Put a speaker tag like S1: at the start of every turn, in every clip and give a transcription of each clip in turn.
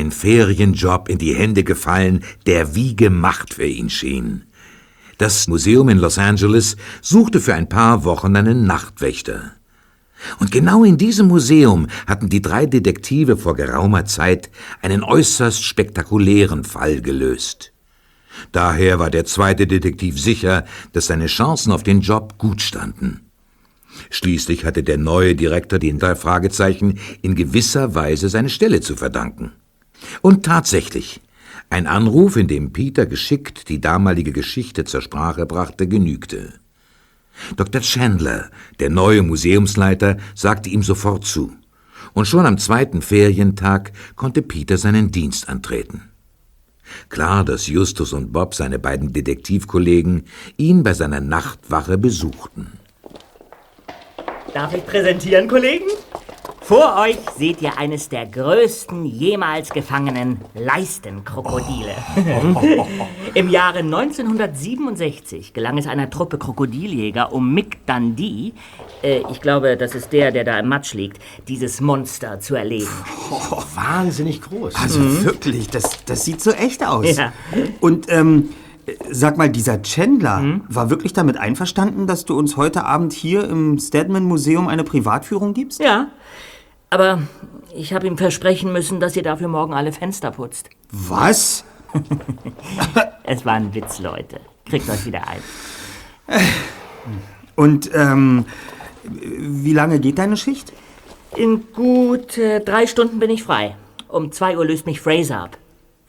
S1: Ein Ferienjob in die Hände gefallen, der wie gemacht für ihn schien. Das Museum in Los Angeles suchte für ein paar Wochen einen Nachtwächter. Und genau in diesem Museum hatten die drei Detektive vor geraumer Zeit einen äußerst spektakulären Fall gelöst. Daher war der zweite Detektiv sicher, dass seine Chancen auf den Job gut standen. Schließlich hatte der neue Direktor den drei Fragezeichen in gewisser Weise seine Stelle zu verdanken. Und tatsächlich, ein Anruf, in dem Peter geschickt die damalige Geschichte zur Sprache brachte, genügte. Dr. Chandler, der neue Museumsleiter, sagte ihm sofort zu. Und schon am zweiten Ferientag konnte Peter seinen Dienst antreten. Klar, dass Justus und Bob, seine beiden Detektivkollegen, ihn bei seiner Nachtwache besuchten.
S2: Darf ich präsentieren, Kollegen? Vor euch seht ihr eines der größten jemals gefangenen Leistenkrokodile. Im Jahre 1967 gelang es einer Truppe Krokodiljäger um Mick Dundee, äh, ich glaube, das ist der, der da im Matsch liegt, dieses Monster zu erlegen.
S3: Oh, wahnsinnig groß.
S4: Also wirklich, das, das sieht so echt aus.
S2: Ja.
S4: Und ähm, sag mal, dieser Chandler war wirklich damit einverstanden, dass du uns heute Abend hier im Stedman Museum eine Privatführung gibst?
S2: Ja, aber ich habe ihm versprechen müssen, dass ihr dafür morgen alle Fenster putzt.
S4: Was?
S2: Es war ein Witz, Leute. Kriegt euch wieder ein.
S4: Und ähm, wie lange geht deine Schicht?
S2: In gut äh, drei Stunden bin ich frei. Um zwei Uhr löst mich Fraser ab.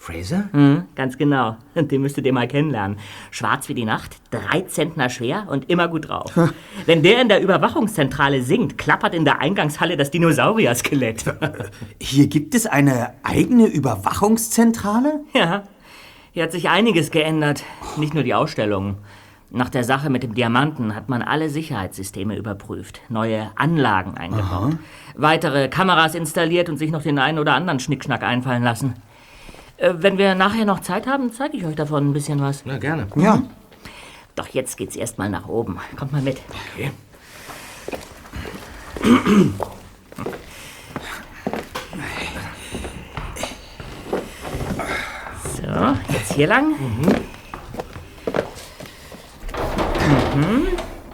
S3: Fraser?
S2: Hm, ganz genau. Den müsstet ihr mal kennenlernen. Schwarz wie die Nacht, drei Zentner schwer und immer gut drauf. Wenn der in der Überwachungszentrale singt, klappert in der Eingangshalle das Dinosaurier-Skelett.
S4: Hier gibt es eine eigene Überwachungszentrale?
S2: Ja, hier hat sich einiges geändert. Nicht nur die Ausstellung. Nach der Sache mit dem Diamanten hat man alle Sicherheitssysteme überprüft, neue Anlagen eingebaut, weitere Kameras installiert und sich noch den einen oder anderen Schnickschnack einfallen lassen. Äh, wenn wir nachher noch Zeit haben, zeige ich euch davon ein bisschen was.
S3: Na, gerne.
S4: Ja.
S2: Doch jetzt geht's erstmal nach oben. Kommt mal mit.
S3: Okay.
S2: So, jetzt hier lang. Mhm.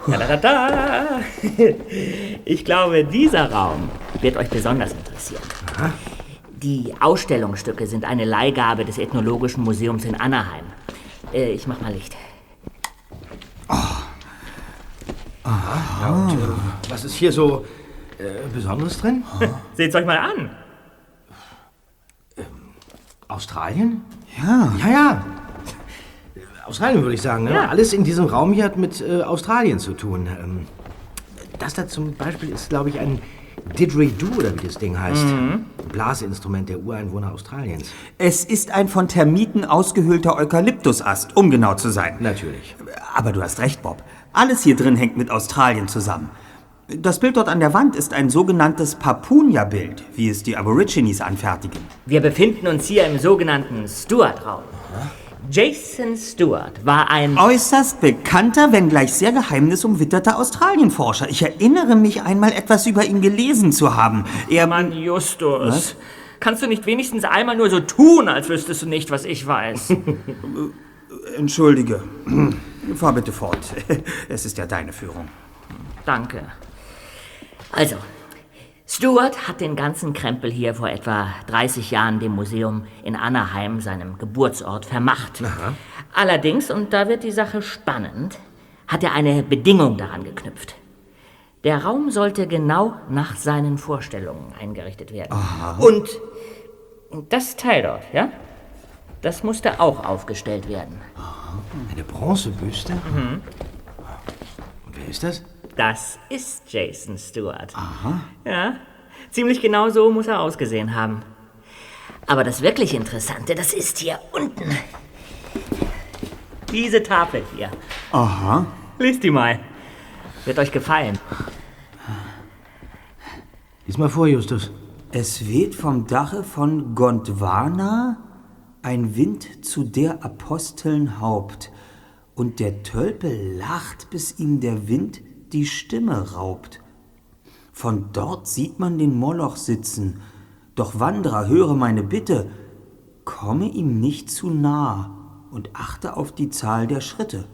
S2: Da, da, da, da. Ich glaube, dieser Raum wird euch besonders interessieren. Die Ausstellungsstücke sind eine Leihgabe des Ethnologischen Museums in Anaheim. Äh, ich mach mal Licht.
S3: Ja, und äh, was ist hier so äh, Besonderes drin?
S2: Seht's euch mal an.
S3: Australien?
S4: Ja.
S3: Ja, ja. Australien würde ich sagen. Ne?
S2: Ja.
S3: Alles in diesem Raum hier hat mit äh, Australien zu tun. Ähm, das da zum Beispiel ist, glaube ich, ein Didgeridoo oder wie das Ding heißt. Ein Blaseinstrument der Ureinwohner Australiens.
S4: Es ist ein von Termiten ausgehöhlter Eukalyptusast, um genau zu sein.
S3: Natürlich.
S4: Aber du hast recht, Bob. Alles hier drin hängt mit Australien zusammen. Das Bild dort an der Wand ist ein sogenanntes Papunya-Bild, wie es die Aborigines anfertigen.
S2: Wir befinden uns hier im sogenannten Stewart-Raum. Jason Stewart war ein...
S4: Äußerst bekannter, wenngleich sehr geheimnisumwitterter Australienforscher. Ich erinnere mich einmal etwas über ihn gelesen zu haben. Er
S2: Mann, Justus. Kannst du nicht wenigstens einmal nur so tun, als wüsstest du nicht, was ich weiß?
S4: Entschuldige. Fahr bitte fort. Es ist ja deine Führung.
S2: Danke. Also, Stuart hat den ganzen Krempel hier vor etwa 30 Jahren dem Museum in Anaheim, seinem Geburtsort, vermacht. Allerdings, und da wird die Sache spannend, hat er eine Bedingung daran geknüpft. Der Raum sollte genau nach seinen Vorstellungen eingerichtet werden. Und das Teil dort, ja? Das musste auch aufgestellt werden.
S3: Eine Bronzebüste? Und wer ist das?
S2: Das ist Jason Stewart. Aha. Ja, ziemlich genau so muss er ausgesehen haben. Aber das wirklich Interessante, das ist hier unten. Diese Tafel hier.
S4: Aha.
S2: Lies die mal. Wird euch gefallen.
S3: Lies mal vor, Justus.
S4: Es weht vom Dache von Gondwana ein Wind zu der Aposteln Haupt, und der Tölpel lacht, bis ihm der Wind die Stimme raubt. Von dort sieht man den Moloch sitzen, Doch Wanderer, höre meine Bitte, komme ihm nicht zu nah und achte auf die Zahl der Schritte,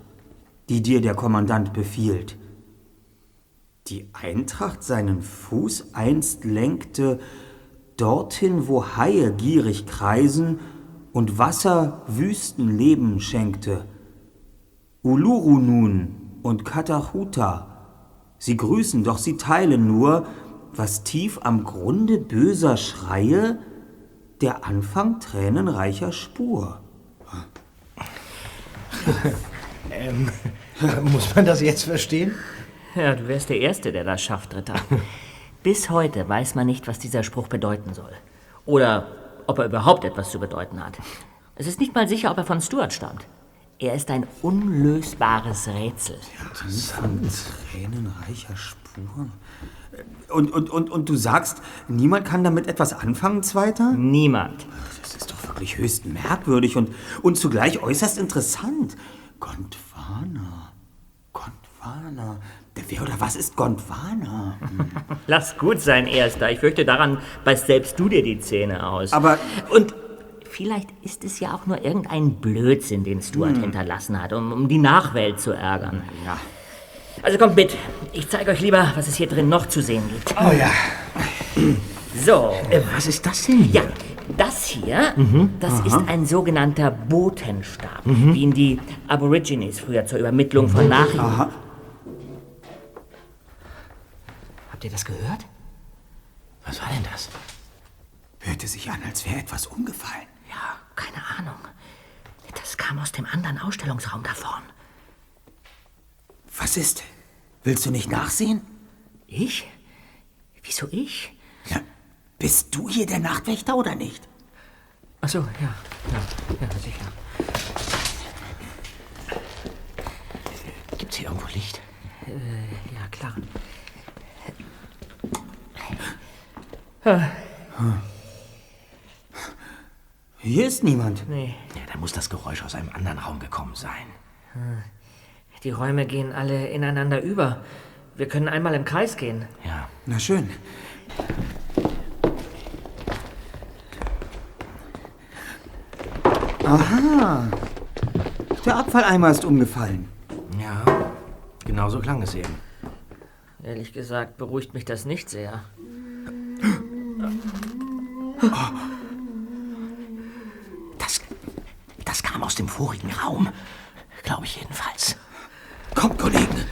S4: die dir der Kommandant befiehlt. Die Eintracht seinen Fuß einst lenkte, dorthin, wo Haie gierig kreisen und Wasser Wüstenleben schenkte. Uluru nun und Katachuta, sie grüßen, doch sie teilen nur, was tief am Grunde böser Schreie, der Anfang tränenreicher Spur.
S3: ähm, muss man das jetzt verstehen?
S2: Ja, du wärst der Erste, der das schafft, Ritter. Bis heute weiß man nicht, was dieser Spruch bedeuten soll. Oder ob er überhaupt etwas zu bedeuten hat. Es ist nicht mal sicher, ob er von Stuart stammt. Er ist ein unlösbares Rätsel.
S4: Interessant. Tränenreicher Spur. Und, und, und, und du sagst, niemand kann damit etwas anfangen, Zweiter?
S2: Niemand.
S4: Das ist doch wirklich höchst merkwürdig und, und zugleich äußerst interessant. Gondwana. Gondwana. Wer oder was ist Gondwana? Hm.
S2: Lass gut sein, Erster. Ich fürchte, daran beißt selbst du dir die Zähne aus.
S4: Aber.
S2: Und vielleicht ist es ja auch nur irgendein Blödsinn, den Stuart hm. hinterlassen hat, um, um die Nachwelt zu ärgern.
S4: Ja.
S2: Also kommt mit. Ich zeige euch lieber, was es hier drin noch zu sehen gibt.
S3: Oh ja.
S2: So.
S3: Äh, was ist das denn hier?
S2: Ja, das hier, mhm. das Aha. ist ein sogenannter Botenstab, mhm. wie ihn die Aborigines früher zur Übermittlung von Nachrichten. Aha.
S3: Habt ihr das gehört? Was war denn das?
S4: Hörte sich an, als wäre etwas umgefallen.
S2: Keine Ahnung. Das kam aus dem anderen Ausstellungsraum da vorn.
S4: Was ist? Willst du nicht nachsehen?
S2: Ich? Wieso ich?
S4: Ja, bist du hier der Nachtwächter oder nicht?
S2: Ach so, ja, ja, ja, sicher.
S3: Gibt's hier irgendwo Licht?
S2: Äh, ja, klar.
S4: Hier ist niemand.
S2: Nee.
S3: Ja, da muss das Geräusch aus einem anderen Raum gekommen sein.
S2: Die Räume gehen alle ineinander über. Wir können einmal im Kreis gehen.
S3: Ja.
S4: Na schön. Aha. Der Abfalleimer ist umgefallen.
S3: Ja, genau so klang es eben.
S2: Ehrlich gesagt beruhigt mich das nicht sehr.
S3: Das, das kam aus dem vorigen Raum. Glaube ich jedenfalls.
S4: Kommt, Kollegen.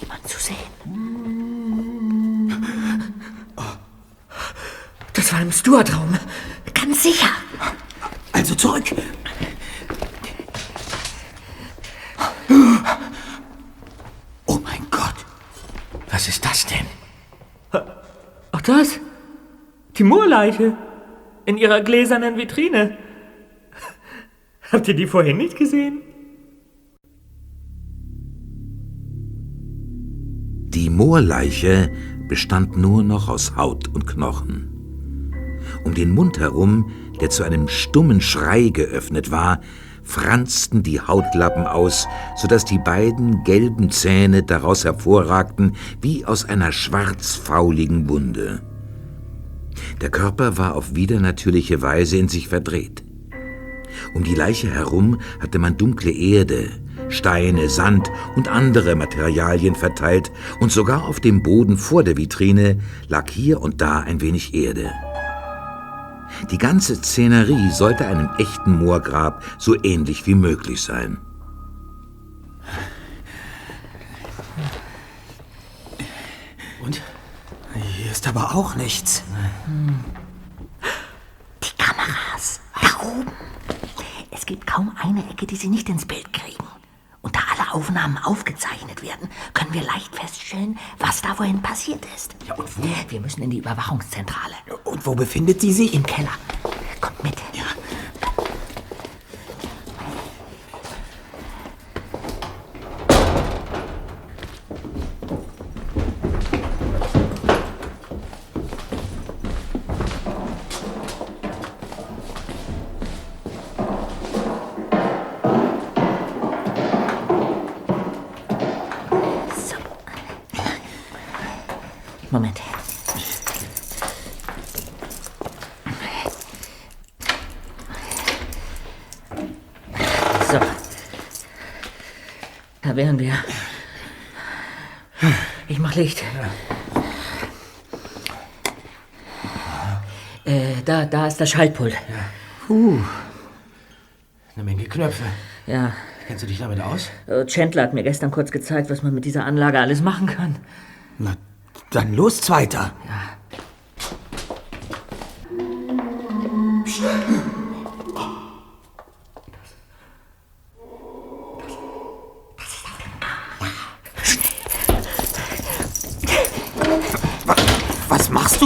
S2: Niemand zu sehen. Das war im Stuart-Raum. Ganz sicher.
S4: Also zurück.
S2: das? Die Moorleiche. In ihrer gläsernen Vitrine. Habt ihr die vorhin nicht gesehen?
S1: Die Moorleiche bestand nur noch aus Haut und Knochen. Um den Mund herum, der zu einem stummen Schrei geöffnet war, franzten die Hautlappen aus, so dass die beiden gelben Zähne daraus hervorragten wie aus einer schwarzfauligen Wunde. Der Körper war auf widernatürliche Weise in sich verdreht. Um die Leiche herum hatte man dunkle Erde, Steine, Sand und andere Materialien verteilt, und sogar auf dem Boden vor der Vitrine lag hier und da ein wenig Erde. Die ganze Szenerie sollte einem echten Moorgrab so ähnlich wie möglich sein.
S4: Ist aber auch nichts.
S2: Die Kameras. Da oben. Es gibt kaum eine Ecke, die sie nicht ins Bild kriegen. Und da alle Aufnahmen aufgezeichnet werden, können wir leicht feststellen, was da wohin passiert ist.
S3: Ja, und wo?
S2: Wir müssen in die Überwachungszentrale.
S4: Und wo befindet sie sich?
S2: Im Keller. Kommt mit. Ich mach Licht. Äh, da, da ist das Schaltpult.
S3: Eine Menge Knöpfe.
S2: Ja,
S3: Kennst du dich damit aus?
S2: äh, Chandler hat mir gestern kurz gezeigt, was man mit dieser Anlage alles machen kann.
S4: Na, dann los, Zweiter.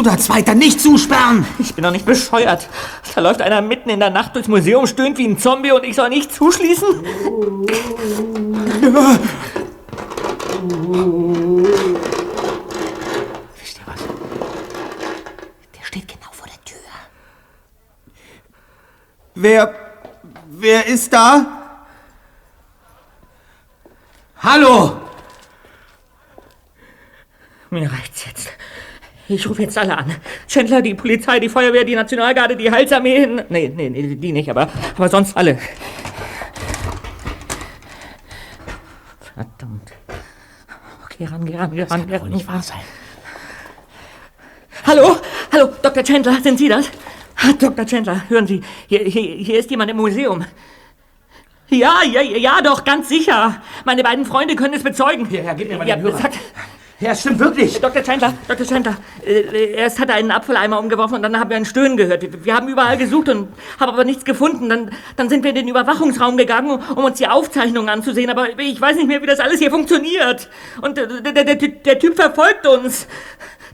S4: Da, Zweiter? Nicht zusperren!
S2: Ich bin doch nicht bescheuert. Da läuft einer mitten in der Nacht durchs Museum, stöhnt wie ein Zombie und ich soll nicht zuschließen?
S3: Wisst ihr was? Der steht genau vor der Tür.
S4: Wer. Wer ist da?
S3: Hallo!
S2: Mir reicht's jetzt. Ich rufe jetzt alle an. Chandler, die Polizei, die Feuerwehr, die Nationalgarde, die Heilsarmee. Nee, nee, nee, die nicht, aber, aber sonst alle. Verdammt. Okay, ran, geh ran, geh ran, geh
S3: Wohl
S2: ran.
S3: nicht wahr sein.
S2: Hallo? Hallo, Dr. Chandler, sind Sie das? Ah, Dr. Chandler, hören Sie, hier, hier, hier ist jemand im Museum. Ja, ja, ja, doch, ganz sicher. Meine beiden Freunde können es bezeugen.
S3: Ja, ja, gib mir mal
S2: ja,
S3: den Hörer.
S2: sagt,
S3: Ja, es stimmt wirklich.
S2: Dr. Chandler, Dr. Chandler, äh, erst hat er einen Apfeleimer umgeworfen und dann haben wir ein Stöhnen gehört. Wir, wir haben überall gesucht und haben aber nichts gefunden. Dann, dann sind wir in den Überwachungsraum gegangen, um uns die Aufzeichnungen anzusehen. Aber ich weiß nicht mehr, wie das alles hier funktioniert. Und der, der, der, der, Typ verfolgt uns.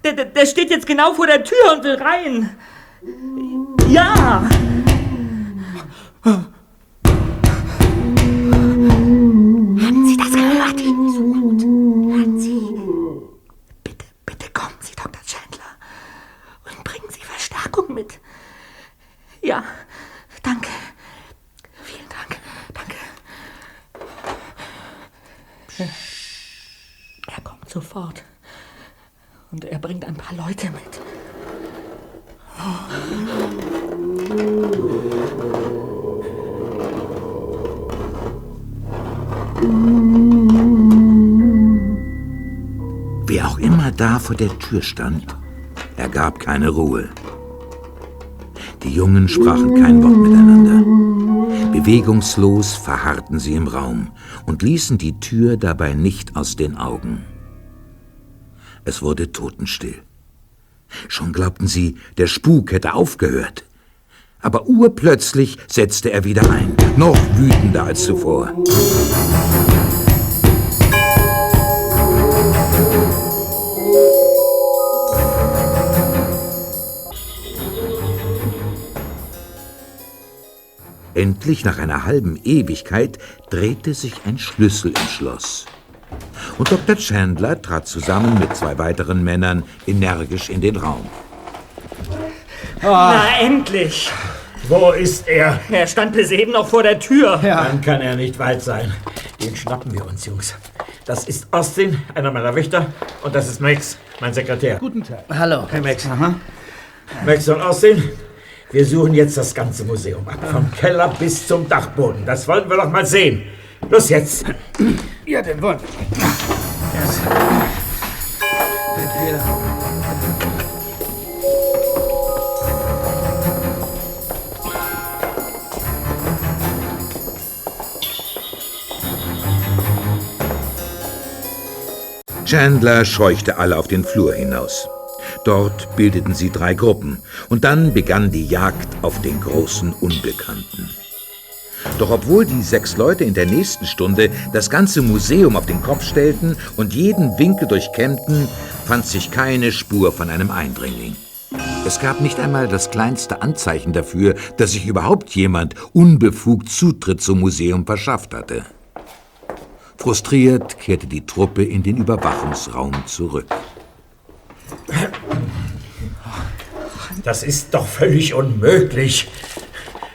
S2: Der, der, der steht jetzt genau vor der Tür und will rein. Ja! Haben Sie das gehört? So laut. Hören Sie. Bitte, bitte kommen Sie, Dr. Chandler. Und bringen Sie Verstärkung mit. Ja, danke. Vielen Dank. Danke. Er kommt sofort. Und er bringt ein paar Leute mit.
S1: Wer auch immer da vor der Tür stand, er gab keine Ruhe. Die Jungen sprachen kein Wort miteinander. Bewegungslos verharrten sie im Raum und ließen die Tür dabei nicht aus den Augen. Es wurde totenstill. Schon glaubten sie, der Spuk hätte aufgehört. Aber urplötzlich setzte er wieder ein, noch wütender als zuvor. Endlich nach einer halben Ewigkeit drehte sich ein Schlüssel im Schloss. Und Dr. Chandler trat zusammen mit zwei weiteren Männern energisch in den Raum.
S2: Na, endlich!
S5: Wo ist er?
S2: Er stand bis eben noch vor der Tür.
S5: Dann kann er nicht weit sein. Den schnappen wir uns, Jungs. Das ist Austin, einer meiner Wächter. Und das ist Max, mein Sekretär. Guten Tag.
S3: Hallo.
S5: Hey, Max. Max und Austin, wir suchen jetzt das ganze Museum ab. Vom Keller bis zum Dachboden. Das wollen wir doch mal sehen. Los jetzt.
S3: Ja, den wollen
S1: Chandler scheuchte alle auf den Flur hinaus. Dort bildeten sie drei Gruppen und dann begann die Jagd auf den großen Unbekannten. Doch obwohl die sechs Leute in der nächsten Stunde das ganze Museum auf den Kopf stellten und jeden Winkel durchkämmten, fand sich keine Spur von einem Eindringling. Es gab nicht einmal das kleinste Anzeichen dafür, dass sich überhaupt jemand unbefugt Zutritt zum Museum verschafft hatte. Frustriert kehrte die Truppe in den Überwachungsraum zurück.
S5: Das ist doch völlig unmöglich.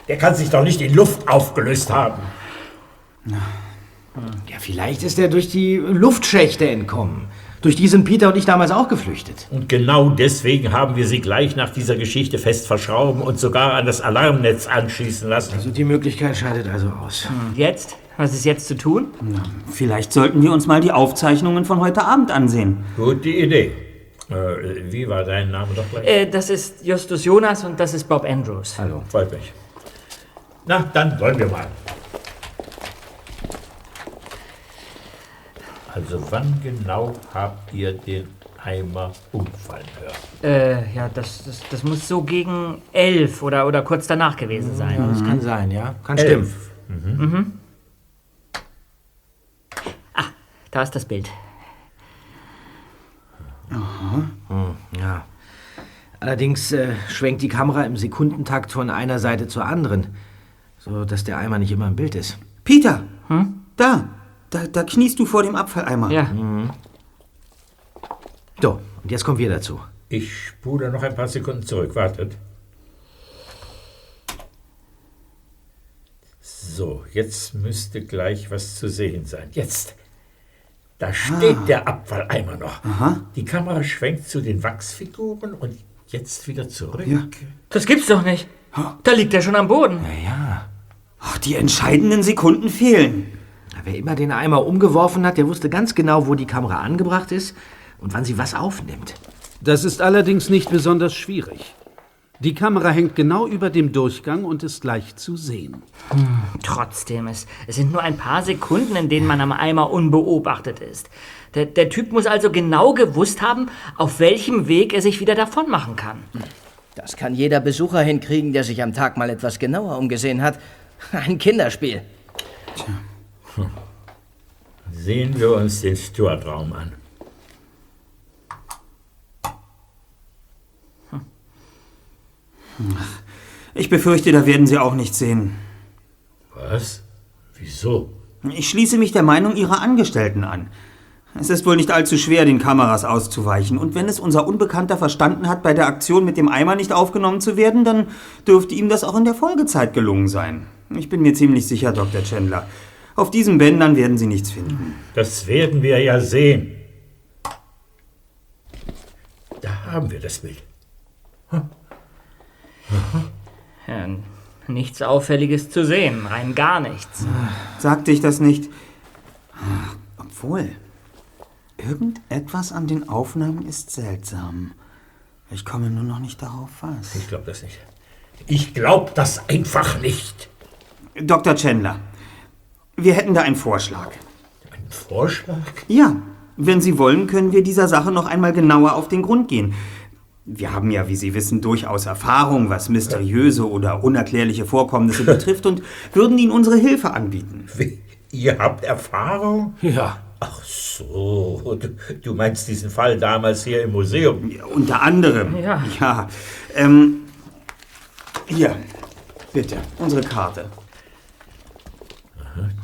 S5: Der kann sich doch nicht in Luft aufgelöst haben.
S3: Ja, vielleicht ist er durch die Luftschächte entkommen. Durch die sind Peter und ich damals auch geflüchtet.
S5: Und genau deswegen haben wir sie gleich nach dieser Geschichte fest verschrauben und sogar an das Alarmnetz anschließen lassen.
S3: Also die Möglichkeit scheidet also aus.
S2: Jetzt? Was ist jetzt zu tun?
S4: Vielleicht sollten wir uns mal die Aufzeichnungen von heute Abend ansehen.
S5: Gute Idee. Äh, wie war dein Name doch gleich?
S2: Äh, das ist Justus Jonas und das ist Bob Andrews.
S3: Hallo.
S5: Freut mich. Na, dann wollen wir mal. Also wann genau habt ihr den Eimer umfallen hören?
S2: Äh, ja, das, das, das muss so gegen elf oder, oder kurz danach gewesen sein.
S3: Das kann sein, ja? Kann stimmen.
S5: Elf.
S2: Da ist das Bild.
S3: Ja. Allerdings äh, schwenkt die Kamera im Sekundentakt von einer Seite zur anderen, so dass der Eimer nicht immer im Bild ist.
S4: Peter! Da! Da, da kniest du vor dem Abfalleimer.
S2: Ja.
S3: So, und jetzt kommen wir dazu.
S5: Ich spule noch ein paar Sekunden zurück. Wartet. So, jetzt müsste gleich was zu sehen sein. Jetzt. Da steht der Abfalleimer noch. Die Kamera schwenkt zu den Wachsfiguren und jetzt wieder zurück.
S2: Das gibt's doch nicht. Da liegt er schon am Boden.
S3: Ja.
S4: Ach, die entscheidenden Sekunden fehlen.
S3: Wer immer den Eimer umgeworfen hat, der wusste ganz genau, wo die Kamera angebracht ist und wann sie was aufnimmt.
S6: Das ist allerdings nicht besonders schwierig. Die Kamera hängt genau über dem Durchgang und ist leicht zu sehen.
S2: Trotzdem, es, es sind nur ein paar Sekunden, in denen man am Eimer unbeobachtet ist. Der, der Typ muss also genau gewusst haben, auf welchem Weg er sich wieder davon machen kann.
S7: Das kann jeder Besucher hinkriegen, der sich am Tag mal etwas genauer umgesehen hat. Ein Kinderspiel.
S5: Sehen wir uns den Steward-Raum an.
S4: Ich befürchte, da werden sie auch nichts sehen.
S5: Was? Wieso?
S4: Ich schließe mich der Meinung Ihrer Angestellten an. Es ist wohl nicht allzu schwer, den Kameras auszuweichen. Und wenn es unser Unbekannter verstanden hat, bei der Aktion mit dem Eimer nicht aufgenommen zu werden, dann dürfte ihm das auch in der Folgezeit gelungen sein. Ich bin mir ziemlich sicher, Dr. Chandler. Auf diesen Bändern werden Sie nichts finden.
S5: Das werden wir ja sehen. Da haben wir das Bild.
S2: Ja, nichts Auffälliges zu sehen, rein gar nichts.
S4: Sagte ich das nicht? Obwohl, irgendetwas an den Aufnahmen ist seltsam. Ich komme nur noch nicht darauf, was.
S5: Ich glaube das nicht. Ich glaube das einfach nicht.
S4: Dr. Chandler, wir hätten da einen Vorschlag.
S5: Ein Vorschlag?
S4: Ja, wenn Sie wollen, können wir dieser Sache noch einmal genauer auf den Grund gehen. Wir haben ja, wie Sie wissen, durchaus Erfahrung, was mysteriöse oder unerklärliche Vorkommnisse betrifft und würden Ihnen unsere Hilfe anbieten.
S5: Wie? Ihr habt Erfahrung?
S3: Ja.
S5: Ach so, du, du meinst diesen Fall damals hier im Museum.
S4: Unter anderem.
S2: Ja.
S4: Ja. Ähm, hier, bitte, unsere Karte.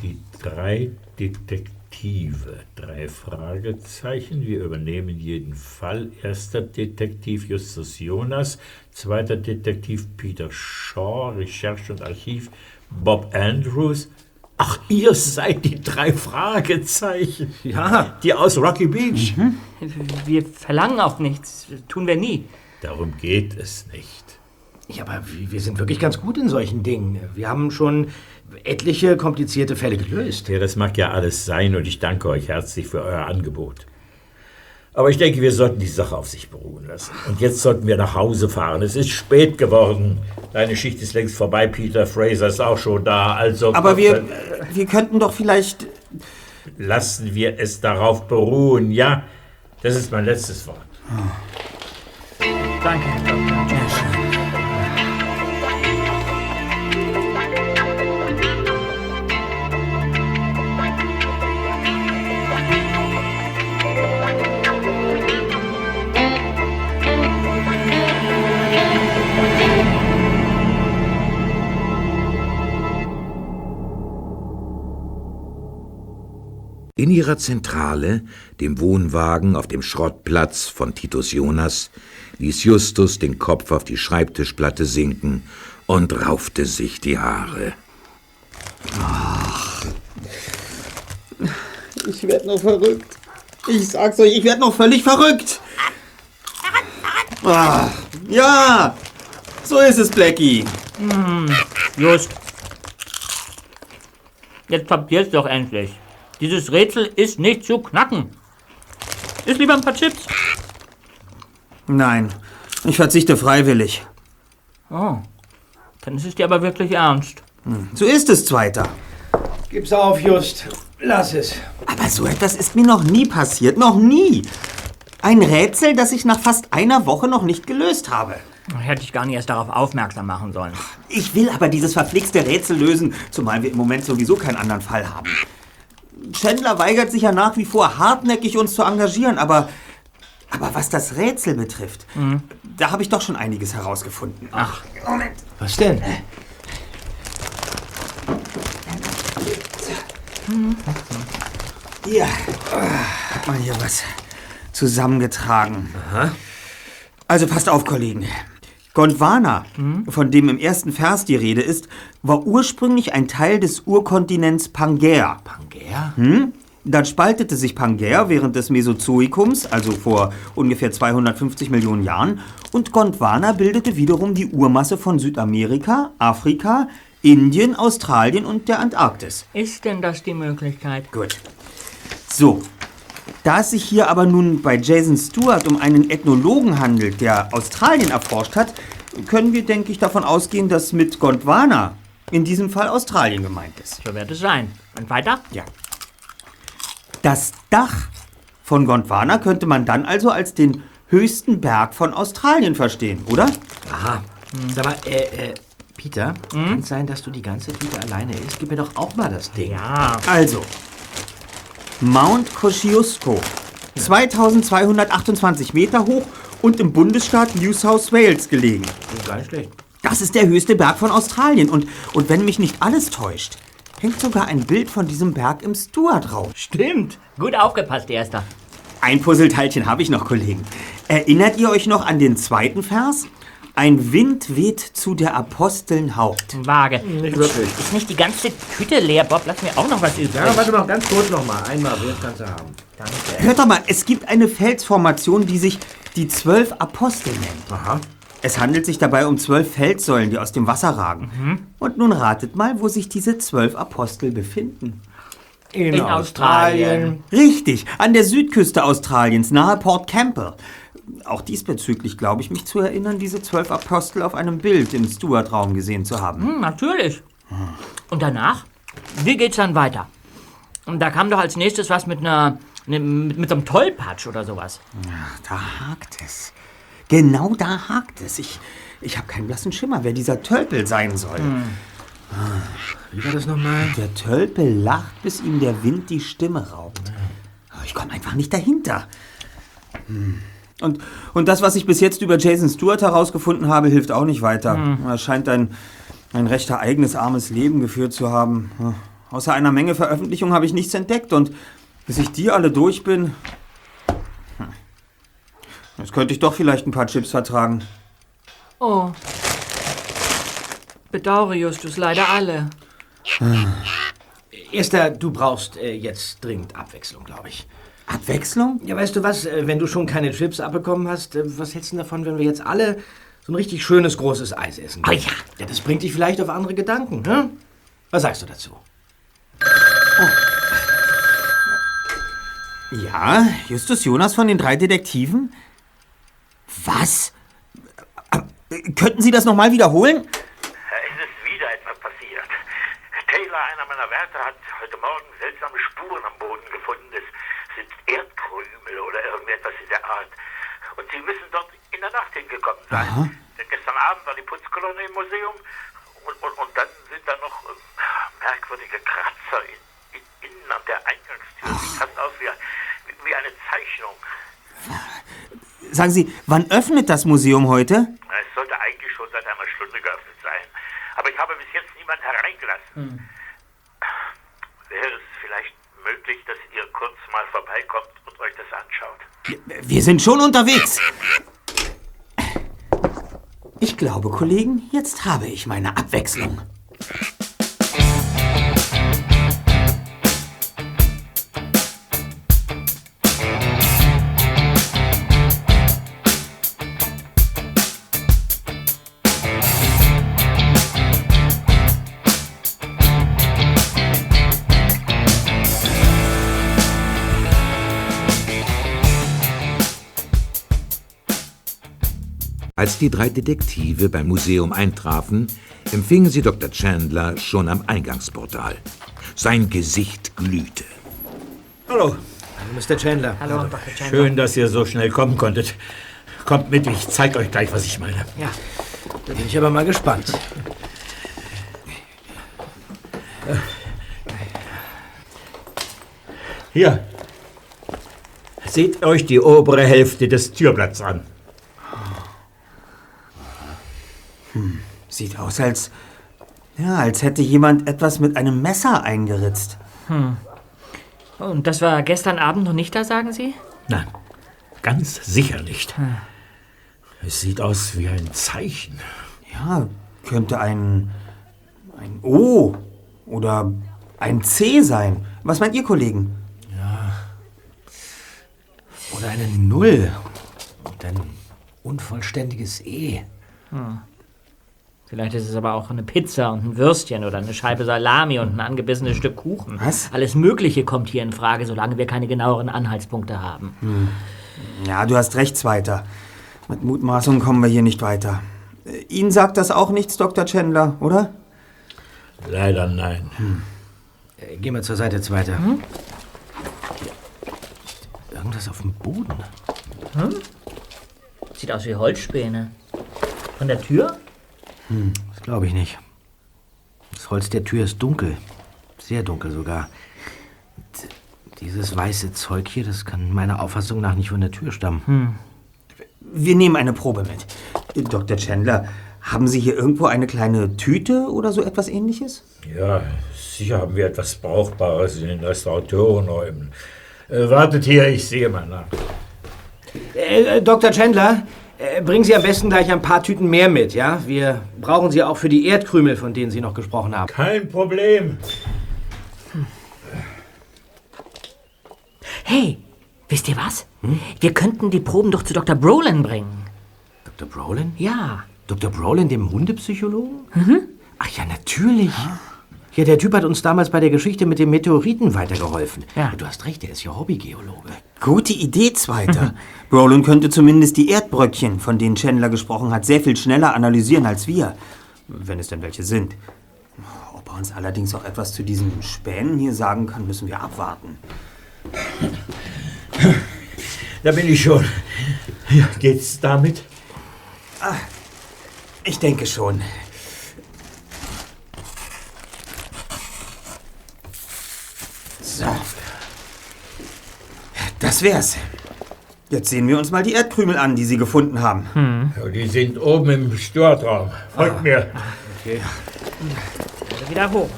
S5: Die drei Detektive, drei Fragezeichen. Wir übernehmen jeden Fall. Erster Detektiv Justus Jonas, zweiter Detektiv Peter Shaw, Recherche und Archiv Bob Andrews. Ach, ihr seid die drei Fragezeichen.
S3: Ja.
S5: Die aus Rocky Beach.
S2: Wir verlangen auch nichts, tun wir nie.
S5: Darum geht es nicht.
S3: Ja, aber wir sind wirklich ganz gut in solchen Dingen. Wir haben schon etliche komplizierte Fälle gelöst.
S5: Ja, das mag ja alles sein und ich danke euch herzlich für euer Angebot. Aber ich denke, wir sollten die Sache auf sich beruhen lassen. Und jetzt sollten wir nach Hause fahren. Es ist spät geworden. Deine Schicht ist längst vorbei, Peter. Fraser ist auch schon da. Also.
S4: Aber wir, wir könnten doch vielleicht.
S5: Lassen wir es darauf beruhen, ja? Das ist mein letztes Wort.
S2: Danke, Dr. Johnson.
S1: In ihrer Zentrale, dem Wohnwagen auf dem Schrottplatz von Titus Jonas, ließ Justus den Kopf auf die Schreibtischplatte sinken und raufte sich die Haare.
S4: Ich werde noch verrückt. Ich sag's euch, ich werde noch völlig verrückt. Ah, ja, so ist es, Blackie.
S2: Just. Jetzt kapier's doch endlich. Dieses Rätsel ist nicht zu knacken. Ist lieber ein paar Chips.
S4: Nein, ich verzichte freiwillig.
S2: Oh. Dann ist es dir aber wirklich ernst.
S4: So ist es, Zweiter.
S3: Gib's auf, Just. Lass es.
S4: Aber so etwas ist mir noch nie passiert, noch nie. Ein Rätsel, das ich nach fast einer Woche noch nicht gelöst habe.
S2: Hätte ich gar nicht erst darauf aufmerksam machen sollen.
S4: Ich will aber dieses verflixte Rätsel lösen, zumal wir im Moment sowieso keinen anderen Fall haben. Chandler weigert sich ja nach wie vor hartnäckig, uns zu engagieren, aber, aber was das Rätsel betrifft, da habe ich doch schon einiges herausgefunden. Ach, Moment.
S3: Was denn?
S4: Hier, hat man hier was zusammengetragen. Also passt auf, Kollegen. Gondwana, von dem im ersten Vers die Rede ist, war ursprünglich ein Teil des Urkontinents Pangaea.
S3: Pangea?
S4: Dann spaltete sich Pangaea während des Mesozoikums, also vor ungefähr 250 Millionen Jahren, und Gondwana bildete wiederum die Urmasse von Südamerika, Afrika, Indien, Australien und der Antarktis.
S2: Ist denn das die Möglichkeit?
S4: Gut. So. Da es sich hier aber nun bei Jason Stewart um einen Ethnologen handelt, der Australien erforscht hat, können wir, denke ich, davon ausgehen, dass mit Gondwana in diesem Fall Australien gemeint ist.
S2: So wird es sein. Und weiter?
S4: Ja. Das Dach von Gondwana könnte man dann also als den höchsten Berg von Australien verstehen, oder?
S3: Aha. Sag mal, äh, äh, Peter, kann es sein, dass du die ganze Tüte alleine isst? Gib mir doch auch mal das Ding.
S2: Ja.
S4: Also, Mount Kosciuszko, 2228 Meter hoch und im Bundesstaat New South Wales gelegen.
S3: Gar nicht schlecht.
S4: Das ist der höchste Berg von Australien und, und wenn mich nicht alles täuscht, hängt sogar ein Bild von diesem Berg im Stuart-Raum.
S2: Stimmt. Gut aufgepasst, Erster.
S4: Ein Puzzleteilchen habe ich noch, Kollegen. Erinnert ihr euch noch an den zweiten Vers? Ein Wind weht zu der Aposteln Haupt.
S2: Vage.
S3: Nicht wirklich.
S2: Ist nicht die ganze Tüte leer, Bob? Lass mir auch noch was übrig.
S3: Ja, warte mal, ganz kurz nochmal. Einmal, das kannst du haben.
S4: Hört doch mal, es gibt eine Felsformation, die sich die zwölf Apostel nennt.
S3: Aha.
S4: Es handelt sich dabei um zwölf Felssäulen, die aus dem Wasser ragen. Und nun ratet mal, wo sich diese zwölf Apostel befinden.
S3: In,
S2: In Australien.
S4: Richtig, an der Südküste Australiens, nahe Port Campbell. Auch diesbezüglich glaube ich mich zu erinnern, diese zwölf Apostel auf einem Bild im Stuart-Raum gesehen zu haben.
S2: Hm, natürlich. Und danach? Wie geht's dann weiter? Und da kam doch als nächstes was mit einer. ne- mit, mit so einem Tollpatsch oder sowas.
S4: Da hakt es. Genau da hakt es. Ich, ich habe keinen blassen Schimmer, wer dieser Tölpel sein soll.
S3: Wie war das nochmal?
S4: Der Tölpel lacht, bis ihm der Wind die Stimme raubt. Aber Ich komme einfach nicht dahinter. Hm. Und, und das, was ich bis jetzt über Jason Stewart herausgefunden habe, hilft auch nicht weiter. Er scheint ein, ein recht ereignis armes Leben geführt zu haben. Außer einer Menge Veröffentlichungen habe ich nichts entdeckt und bis ich die alle durch bin. hm. Jetzt könnte ich doch vielleicht ein paar Chips vertragen.
S2: Oh. Bedauere, Justus, leider alle.
S3: Erster, du brauchst äh, jetzt dringend Abwechslung, glaube ich.
S4: Abwechslung?
S3: Ja, weißt du was, äh, wenn du schon keine Chips abbekommen hast, äh, was hältst du denn davon, wenn wir jetzt alle so ein richtig schönes großes Eis essen?
S2: Oh ja.
S3: Ja, das bringt dich vielleicht auf andere Gedanken, ne? Was sagst du dazu?
S4: Ja, Justus Jonas von den drei Detektiven? Was? Äh, Könnten Sie das nochmal wiederholen?
S8: Es ist wieder etwas passiert. Taylor, einer meiner Wärter, hat heute Morgen seltsame Spuren am Boden gefunden. Es sind Erdkrümel oder irgendetwas in der Art. Und sie müssen dort in der Nacht hingekommen sein. Denn gestern Abend war die Putzkolonne im Museum und, und, und dann sind da noch äh, merkwürdige Kratzer in, in, innen an der Eingangstür. Sieht fast aus wie, wie, wie eine Zeichnung.
S4: Sagen Sie, wann öffnet das Museum heute?
S8: Es sollte eigentlich schon seit einer Stunde geöffnet sein. Aber ich habe bis jetzt niemanden hereingelassen. Wäre es vielleicht möglich, dass ihr kurz mal vorbeikommt und euch das anschaut?
S4: Wir sind schon unterwegs. Ich glaube, Kollegen, jetzt habe ich meine Abwechslung.
S1: Als die drei Detektive beim Museum eintrafen, empfingen sie Dr. Chandler schon am Eingangsportal. Sein Gesicht glühte.
S5: Hallo.
S3: Hallo, Mr. Chandler.
S2: Hallo, Dr. Chandler.
S5: Schön, dass ihr so schnell kommen konntet. Kommt mit, ich zeig euch gleich, was ich meine.
S3: Ja, da bin ich aber mal gespannt.
S5: Hier. Seht euch die obere Hälfte des Türblatts an.
S4: Sieht aus, als. Ja, als hätte jemand etwas mit einem Messer eingeritzt.
S2: Und das war gestern Abend noch nicht da, sagen Sie?
S5: Nein, ganz sicher nicht. Es sieht aus wie ein Zeichen.
S4: Ja, könnte ein. ein O oder ein C sein. Was meint ihr, Kollegen?
S3: Oder eine Null. Und ein unvollständiges E.
S2: Vielleicht ist es aber auch eine Pizza und ein Würstchen oder eine Scheibe Salami und ein angebissenes Stück Kuchen.
S4: Was?
S2: Alles Mögliche kommt hier in Frage, solange wir keine genaueren Anhaltspunkte haben.
S4: Ja, du hast recht, Zweiter. Mit Mutmaßungen kommen wir hier nicht weiter. Äh, Ihnen sagt das auch nichts, Dr. Chandler, oder?
S5: Leider nein.
S3: Äh, Geh mal zur Seite, Zweiter. Irgendwas auf dem Boden.
S2: Sieht aus wie Holzspäne. Von der Tür?
S3: Das glaube ich nicht. Das Holz der Tür ist dunkel. Sehr dunkel sogar. Und Dieses weiße Zeug hier, das kann meiner Auffassung nach nicht von der Tür stammen.
S4: Wir nehmen eine Probe mit. Dr. Chandler, haben Sie hier irgendwo eine kleine Tüte oder so etwas ähnliches?
S5: Ja, sicher haben wir etwas Brauchbares in den Restauratorenräumen. Äh, wartet hier, ich sehe mal nach.
S3: Äh, äh, Dr. Chandler, äh, bringen Sie am besten gleich ein paar Tüten mehr mit, ja? Wir brauchen sie auch für die Erdkrümel, von denen Sie noch gesprochen haben.
S5: Kein Problem.
S2: Hey, wisst ihr was? Wir könnten die Proben doch zu Dr. Brolin bringen.
S3: Dr. Brolin?
S2: Ja.
S3: Dr. Brolin, dem Hundepsychologen? Ach ja, natürlich. Ja, der Typ hat uns damals bei der Geschichte mit dem Meteoriten weitergeholfen.
S2: Ja.
S3: Du hast recht, er ist ja Hobbygeologe.
S4: Gute Idee, Zweiter. Brolin könnte zumindest die Erdbröckchen, von denen Chandler gesprochen hat, sehr viel schneller analysieren als wir. Wenn es denn welche sind. Ob er uns allerdings auch etwas zu diesen Spänen hier sagen kann, müssen wir abwarten.
S5: Da bin ich schon. Ja, geht's damit?
S4: Ich denke schon. So. Das wär's. Jetzt sehen wir uns mal die Erdkrümel an, die Sie gefunden haben.
S5: Ja, die sind oben im Störtraum. Folgt mir.
S2: Also wieder hoch.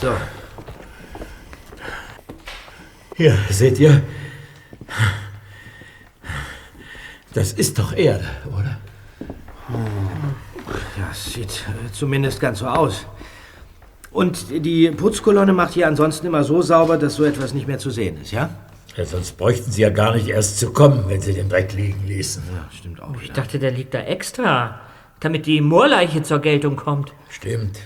S3: So,
S5: Hier, seht ihr? Das ist doch Erde, oder?
S3: ja, es sieht äh, zumindest ganz so aus. Und die Putzkolonne macht hier ansonsten immer so sauber, dass so etwas nicht mehr zu sehen ist, ja?
S5: Ja, sonst bräuchten sie ja gar nicht erst zu kommen, wenn sie den Dreck liegen ließen.
S3: Ja, stimmt auch.
S2: Ich dachte, der liegt da extra, damit die Moorleiche zur Geltung kommt.
S5: Stimmt.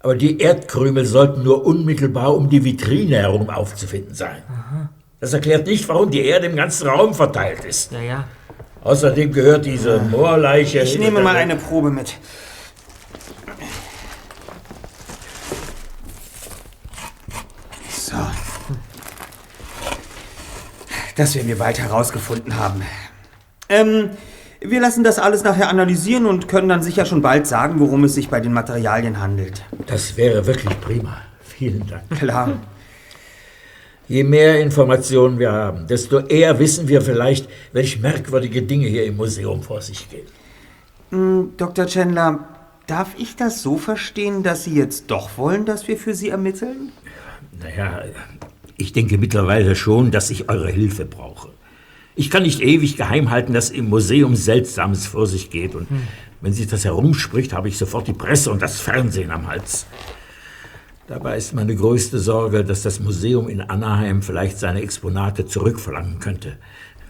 S5: Aber die Erdkrümel sollten nur unmittelbar um die Vitrine herum aufzufinden sein. Das erklärt nicht, warum die Erde im ganzen Raum verteilt ist.
S2: Ja, ja.
S5: Außerdem gehört diese Moorleiche...
S4: Ich nehme mal eine Probe mit. So. Das werden wir bald herausgefunden haben. Ähm, wir lassen das alles nachher analysieren und können dann sicher schon bald sagen, worum es sich bei den Materialien handelt.
S5: Das wäre wirklich prima. Vielen Dank.
S4: Klar.
S5: Je mehr Informationen wir haben, desto eher wissen wir vielleicht, welche merkwürdige Dinge hier im Museum vor sich gehen.
S4: Dr. Chandler, darf ich das so verstehen, dass Sie jetzt doch wollen, dass wir für Sie ermitteln?
S5: Naja, ich denke mittlerweile schon, dass ich eure Hilfe brauche. Ich kann nicht ewig geheim halten, dass im Museum Seltsames vor sich geht. Und wenn sich das herumspricht, habe ich sofort die Presse und das Fernsehen am Hals. Dabei ist meine größte Sorge, dass das Museum in Anaheim vielleicht seine Exponate zurückverlangen könnte,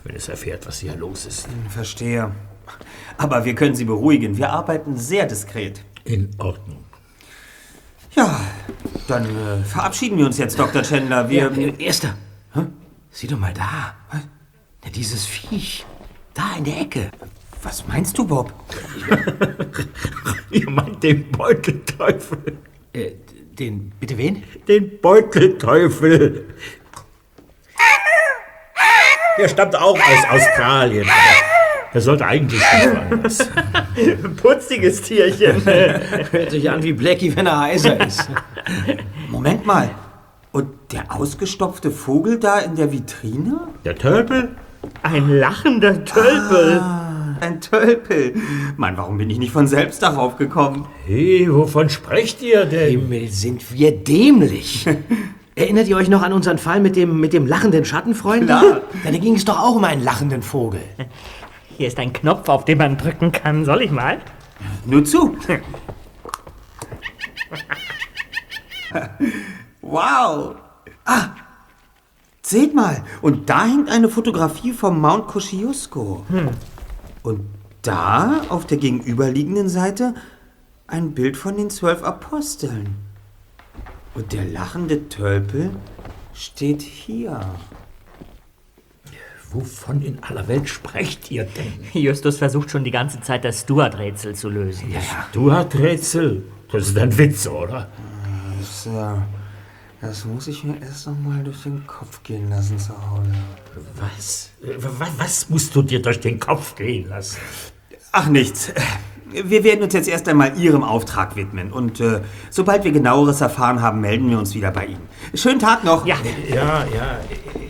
S5: wenn es erfährt, was hier los ist.
S4: Verstehe. Aber wir können Sie beruhigen. Wir arbeiten sehr diskret.
S5: In Ordnung.
S4: Ja, dann äh, verabschieden wir uns jetzt, Dr. Chandler. Wir.
S3: Äh, Erster. Sieh doch mal da. Ja, dieses Viech. Da in der Ecke.
S4: Was meinst du, Bob?
S5: Ihr meint den Beutelteufel.
S3: Äh, den, bitte wen?
S5: Den Beutelteufel. Der stammt auch aus Australien. aber Er sollte eigentlich nicht woanders.
S2: Putziges Tierchen.
S3: Hört sich an wie Blackie, wenn er heiser ist.
S4: Moment mal. Und der ausgestopfte Vogel da in der Vitrine?
S5: Der Tölpel?
S2: Ein lachender Tölpel.
S4: Ein Tölpel. Mann, warum bin ich nicht von selbst darauf gekommen?
S5: Hey, wovon sprecht ihr denn?
S3: Himmel, sind wir dämlich. Erinnert ihr euch noch an unseren Fall mit dem, mit dem lachenden Schattenfreund?
S4: Klar.
S3: Ja, da ging es doch auch um einen lachenden Vogel.
S2: Hier ist ein Knopf, auf den man drücken kann. Soll ich mal?
S4: Nur zu. wow. Ah, seht mal. Und da hängt eine Fotografie vom Mount Kosciuszko. Und da, auf der gegenüberliegenden Seite, ein Bild von den zwölf Aposteln. Und der lachende Tölpel steht hier.
S5: Wovon in aller Welt sprecht ihr denn?
S2: Justus versucht schon die ganze Zeit, das Stuart-Rätsel zu lösen.
S5: Du hast Rätsel. Das ist ein Witz, oder?
S4: Das, äh, das muss ich mir erst noch mal durch den Kopf gehen lassen zu Hause.
S5: Was? Was, was musst du dir durch den Kopf gehen lassen?
S4: Ach, nichts. Wir werden uns jetzt erst einmal Ihrem Auftrag widmen. Und äh, sobald wir genaueres erfahren haben, melden wir uns wieder bei Ihnen. Schönen Tag noch.
S2: Ja,
S5: Ja, ja,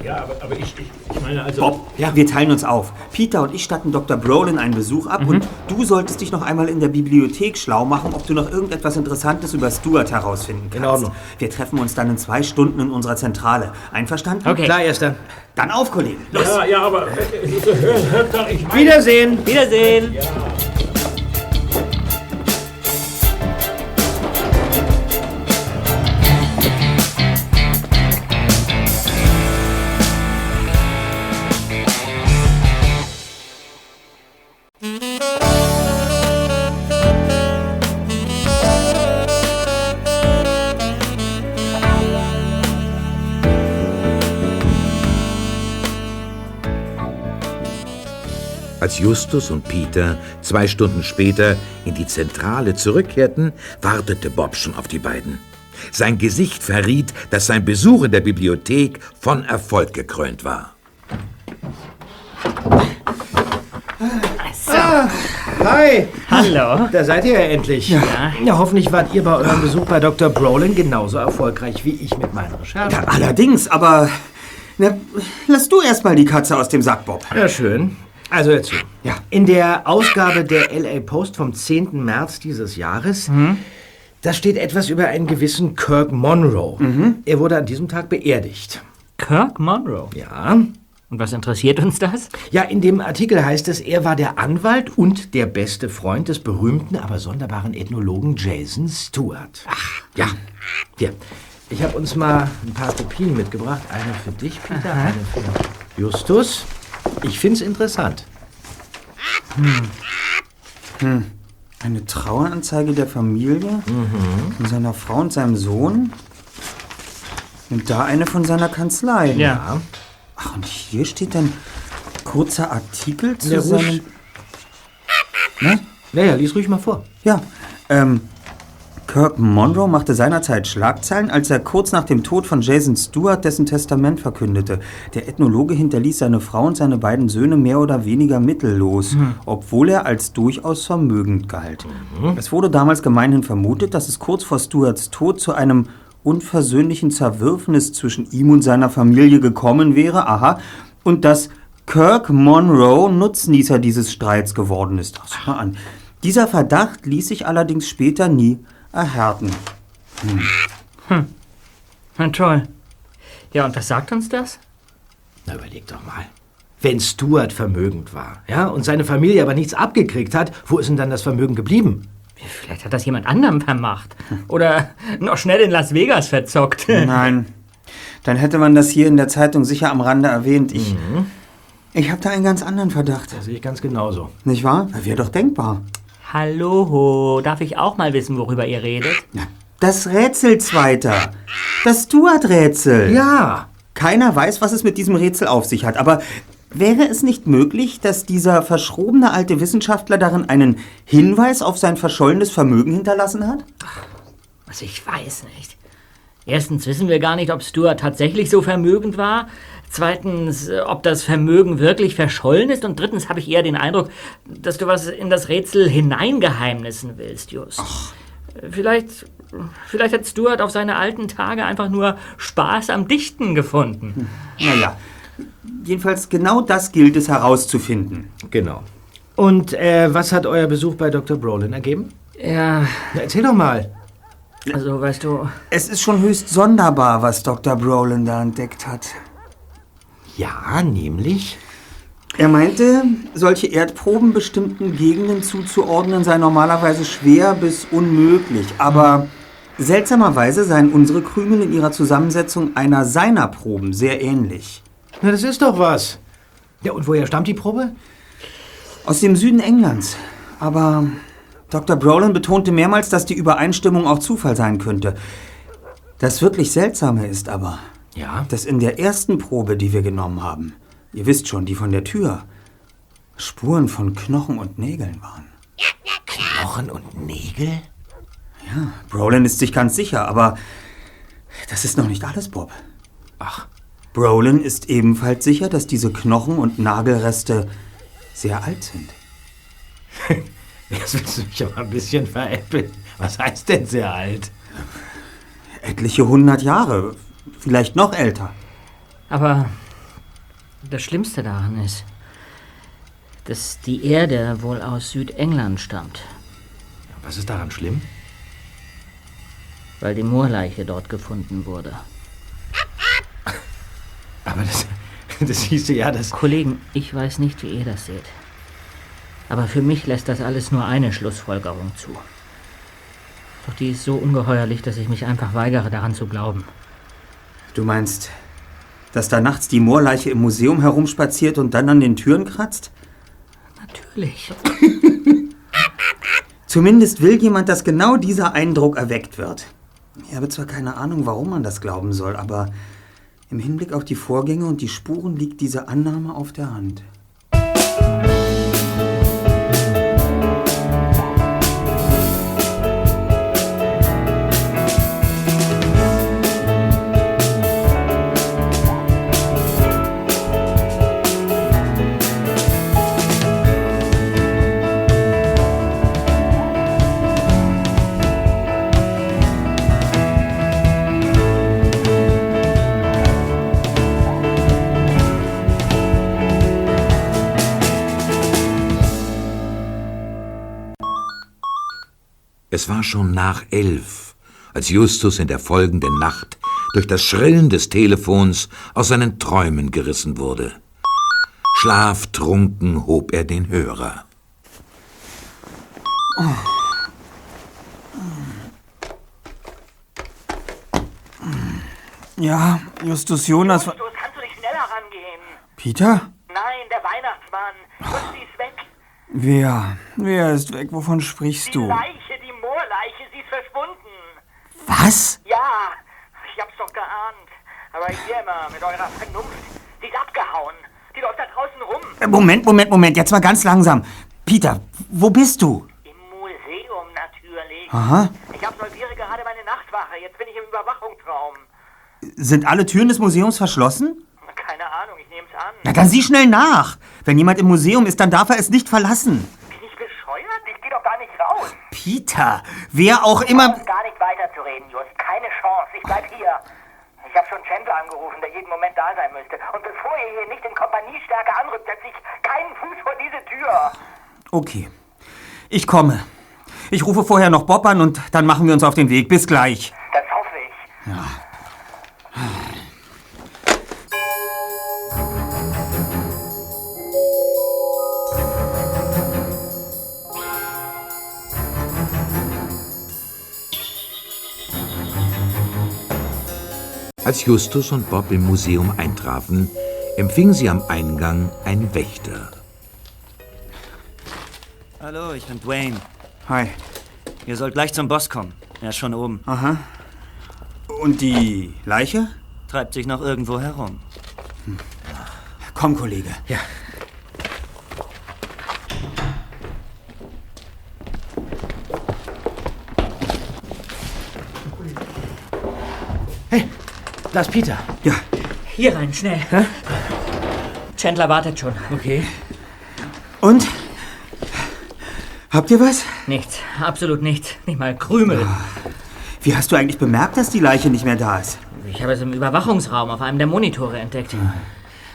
S5: ja, aber, aber ich, ich, ich meine also...
S4: Bob, ja, wir teilen uns auf. Peter und ich statten Dr. Brolin einen Besuch ab und du solltest dich noch einmal in der Bibliothek schlau machen, ob du noch irgendetwas Interessantes über Stuart herausfinden kannst.
S3: In Ordnung.
S4: Wir treffen uns dann in zwei Stunden in unserer Zentrale. Einverstanden?
S2: Okay.
S3: Klar, Erster.
S4: Dann auf, Kollegen. Los.
S5: Ja, ja, aber äh, hört, hört doch, ich meine...
S3: Wiedersehen.
S2: Wiedersehen.
S1: Als Justus und Peter zwei Stunden später in die Zentrale zurückkehrten, wartete Bob schon auf die beiden. Sein Gesicht verriet, dass sein Besuch in der Bibliothek von Erfolg gekrönt war.
S3: Hi.
S2: Hallo.
S3: Da seid ihr ja endlich. Ja. hoffentlich wart ihr bei eurem Besuch bei Dr. Brolin genauso erfolgreich wie ich mit meinen Recherchen.
S4: Ja, allerdings, aber na, lass du erst mal die Katze aus dem Sack, Bob.
S3: Ja, schön. Also hör zu.
S4: Ja.
S3: In der Ausgabe der LA Post vom 10. März dieses Jahres, da steht etwas über einen gewissen Kirk Monroe. Er wurde an diesem Tag beerdigt.
S2: Kirk Monroe.
S3: Ja.
S2: Und was interessiert uns das?
S3: Ja, in dem Artikel heißt es, er war der Anwalt und der beste Freund des berühmten, aber sonderbaren Ethnologen Jason Stewart. Ach, ja. Hier, ich habe uns mal ein paar Kopien mitgebracht. Eine für dich, Peter, eine für Justus. Ich find's interessant.
S4: Eine Traueranzeige der Familie von seiner Frau und seinem Sohn. Und da eine von seiner Kanzlei.
S2: Ja.
S4: Ach, und hier steht dann kurzer Artikel zu
S3: Ja,
S4: seinem... Ne?
S3: Naja, lies ruhig mal vor.
S4: Ja, ähm, Kirk Monroe machte seinerzeit Schlagzeilen, als er kurz nach dem Tod von Jason Stewart dessen Testament verkündete. Der Ethnologe hinterließ seine Frau und seine beiden Söhne mehr oder weniger mittellos, obwohl er als durchaus vermögend galt. Es wurde damals gemeinhin vermutet, dass es kurz vor Stewarts Tod zu einem unversöhnlichen Zerwürfnis zwischen ihm und seiner Familie gekommen wäre, aha, und dass Kirk Monroe Nutznießer dieses Streits geworden ist. Ach, mal an. Dieser Verdacht ließ sich allerdings später nie erhärten.
S2: Na toll. Ja, und was sagt uns das?
S3: Na, überleg doch mal. Wenn Stewart vermögend war, ja, und seine Familie aber nichts abgekriegt hat, wo ist denn dann das Vermögen geblieben?
S2: Vielleicht hat das jemand anderem vermacht. Oder noch schnell in Las Vegas verzockt.
S4: Nein, dann hätte man das hier in der Zeitung sicher am Rande erwähnt. Ich, Ich habe da einen ganz anderen Verdacht.
S3: Das sehe ich ganz genauso.
S4: Nicht wahr? Wäre doch denkbar.
S2: Hallo, darf ich auch mal wissen, worüber ihr redet?
S4: Das Rätsel, Zweiter. Das Stuart-Rätsel.
S3: Ja.
S4: Keiner weiß, was es mit diesem Rätsel auf sich hat. Aber wäre es nicht möglich, dass dieser verschrobene alte Wissenschaftler darin einen Hinweis auf sein verschollenes Vermögen hinterlassen hat?
S2: Also ich weiß nicht. Erstens wissen wir gar nicht, ob Stuart tatsächlich so vermögend war. Zweitens, äh, ob das Vermögen wirklich verschollen ist. Und drittens habe ich eher den Eindruck, dass du was in das Rätsel hineingeheimnissen willst, Just. Vielleicht, vielleicht hat Stuart auf seine alten Tage einfach nur Spaß am Dichten gefunden.
S4: Naja, jedenfalls genau das gilt es herauszufinden.
S3: Genau. Und äh, was hat euer Besuch bei Dr. Brolin ergeben?
S2: Ja,
S3: Na, erzähl doch mal.
S2: Also weißt du,
S4: Es ist schon höchst sonderbar, was Dr. Brolin da entdeckt hat.
S3: Ja, nämlich.
S4: Er meinte, solche Erdproben bestimmten Gegenden zuzuordnen sei normalerweise schwer bis unmöglich, aber seltsamerweise seien unsere Krümel in ihrer Zusammensetzung einer seiner Proben sehr ähnlich.
S3: Na, das ist doch was. Ja, und woher stammt die Probe?
S4: Aus dem Süden Englands. Aber Dr. Brolin betonte mehrmals, dass die Übereinstimmung auch Zufall sein könnte. Das wirklich Seltsame ist aber,
S3: Ja.
S4: dass in der ersten Probe, die wir genommen haben, ihr wisst schon, die von der Tür, Spuren von Knochen und Nägeln waren.
S3: Knochen und Nägel?
S4: Brolin ist sich ganz sicher, aber das ist noch nicht alles, Bob.
S3: Ach.
S4: Brolin ist ebenfalls sicher, dass diese Knochen- und Nagelreste sehr alt sind.
S3: Jetzt willst du mich aber ein bisschen veräppeln. Was heißt denn sehr alt?
S4: Etliche hundert Jahre, vielleicht noch älter.
S2: aber das Schlimmste daran ist, dass die Erde wohl aus Südengland stammt,
S3: Was ist daran schlimm?
S2: weil die Moorleiche dort gefunden wurde.
S3: Aber das, das hieße ja, dass.
S2: Kollegen, ich weiß nicht, wie ihr das seht. Aber für mich lässt das alles nur eine Schlussfolgerung zu. Doch die ist so ungeheuerlich, dass ich mich einfach weigere, daran zu glauben.
S4: Du meinst, dass da nachts die Moorleiche im Museum herumspaziert und dann an den Türen kratzt?
S2: Natürlich.
S4: Zumindest will jemand, dass genau dieser Eindruck erweckt wird. Ich habe zwar keine Ahnung, warum man das glauben soll, aber im Hinblick auf die Vorgänge und die Spuren liegt diese Annahme auf der Hand.
S1: Es war schon nach elf, als Justus in der folgenden Nacht durch das Schrillen des Telefons aus seinen Träumen gerissen wurde. Schlaftrunken hob er den Hörer.
S4: Ja, Justus Jonas.
S8: Justus, kannst du nicht schneller rangehen?
S4: Peter?
S8: Nein, der Weihnachtsmann. Justus ist weg.
S4: Wer? Wer ist weg? Wovon sprichst
S8: Die
S4: du?
S8: Leiche, die Moorleiche, sie ist verschwunden.
S4: Was?
S8: Ja, ich hab's doch geahnt. Aber ihr immer mit eurer Vernunft. Sie ist abgehauen. Die läuft da draußen rum.
S4: Äh, Moment, Moment, Moment, jetzt mal ganz langsam. Peter, wo bist du?
S8: Im Museum natürlich.
S4: Aha.
S8: Ich absolviere gerade meine Nachtwache. Jetzt bin ich im Überwachungsraum.
S4: Sind alle Türen des Museums verschlossen?
S8: Keine Ahnung, ich nehm's an.
S4: Na, dann sieh schnell nach. Wenn jemand im Museum ist, dann darf er es nicht verlassen.
S8: Bin ich bescheuert? Ich geh doch gar nicht raus.
S4: Peter, wer auch immer...
S8: Brauchst gar nicht weiterzureden, Just. Keine Chance. Ich bleib hier. Ich habe schon Chandler angerufen, der jeden Moment da sein müsste. Und bevor ihr hier nicht in Kompaniestärke anrückt, setze ich keinen Fuß vor diese Tür.
S4: Okay, ich komme. Ich rufe vorher noch Bob an und dann machen wir uns auf den Weg. Bis gleich.
S8: Das hoffe ich.
S1: Als Justus und Bob im Museum eintrafen, empfing sie am Eingang ein Wächter.
S9: Hallo, ich bin Dwayne.
S4: Hi.
S9: Ihr sollt gleich zum Boss kommen. Er ist schon oben.
S4: Aha. Und die Leiche?
S9: Treibt sich noch irgendwo herum.
S4: Komm, Kollege.
S3: Ja. Hey, da ist Peter.
S4: Ja.
S2: Hier rein, schnell. Chandler wartet schon.
S3: Okay.
S4: Und? Habt ihr was?
S2: Nichts, absolut nichts. Nicht mal Krümel.
S4: Wie hast du eigentlich bemerkt, dass die Leiche nicht mehr da ist?
S2: Ich habe es im Überwachungsraum auf einem der Monitore entdeckt.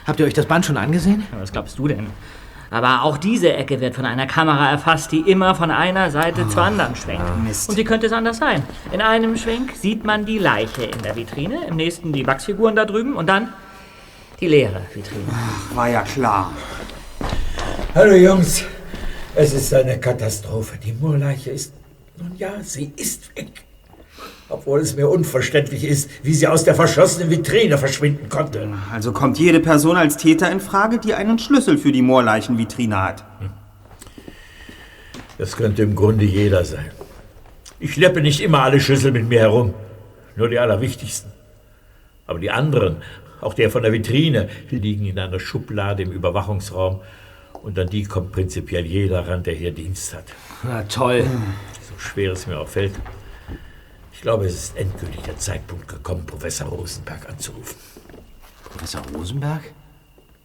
S3: Habt ihr euch das Band schon angesehen?
S2: Was glaubst du denn? Aber auch diese Ecke wird von einer Kamera erfasst, die immer von einer Seite zur anderen schwenkt.
S4: Mist.
S2: Und wie könnte es anders sein? In einem Schwenk sieht man die Leiche in der Vitrine, im nächsten die Wachsfiguren da drüben und dann die leere Vitrine.
S4: War ja klar.
S5: Hallo Jungs, es ist eine Katastrophe. Die Moorleiche ist, nun ja, sie ist weg. Obwohl es mir unverständlich ist, wie sie aus der verschlossenen Vitrine verschwinden konnte.
S4: Also kommt jede Person als Täter in Frage, die einen Schlüssel für die Moorleichenvitrine hat.
S5: Das könnte im Grunde jeder sein. Ich schleppe nicht immer alle Schlüssel mit mir herum, nur die allerwichtigsten. Aber die anderen, auch der von der Vitrine, liegen in einer Schublade im Überwachungsraum. Und an die kommt prinzipiell jeder ran, der hier Dienst hat.
S3: Na toll.
S5: So schwer es mir auch fällt. Ich glaube, es ist endgültig der Zeitpunkt gekommen, Professor Rosenberg anzurufen.
S3: Professor Rosenberg?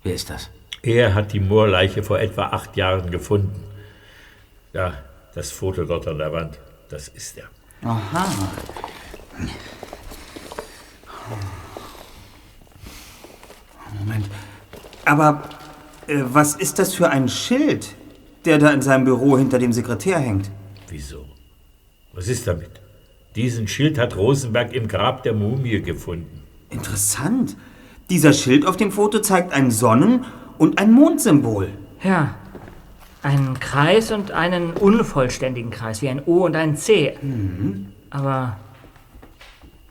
S3: Wer ist das?
S5: Er hat die Moorleiche vor etwa acht Jahren gefunden. Ja, das Foto dort an der Wand, das ist er.
S4: Aha. Moment. Aber äh, was ist das für ein Schild, der da in seinem Büro hinter dem Sekretär hängt?
S5: Wieso? Was ist damit? Diesen Schild hat Rosenberg im Grab der Mumie gefunden.
S4: Interessant. Dieser Schild auf dem Foto zeigt ein Sonnen- und ein Mondsymbol.
S2: Ja, einen Kreis und einen unvollständigen Kreis, wie ein O und ein C. Aber.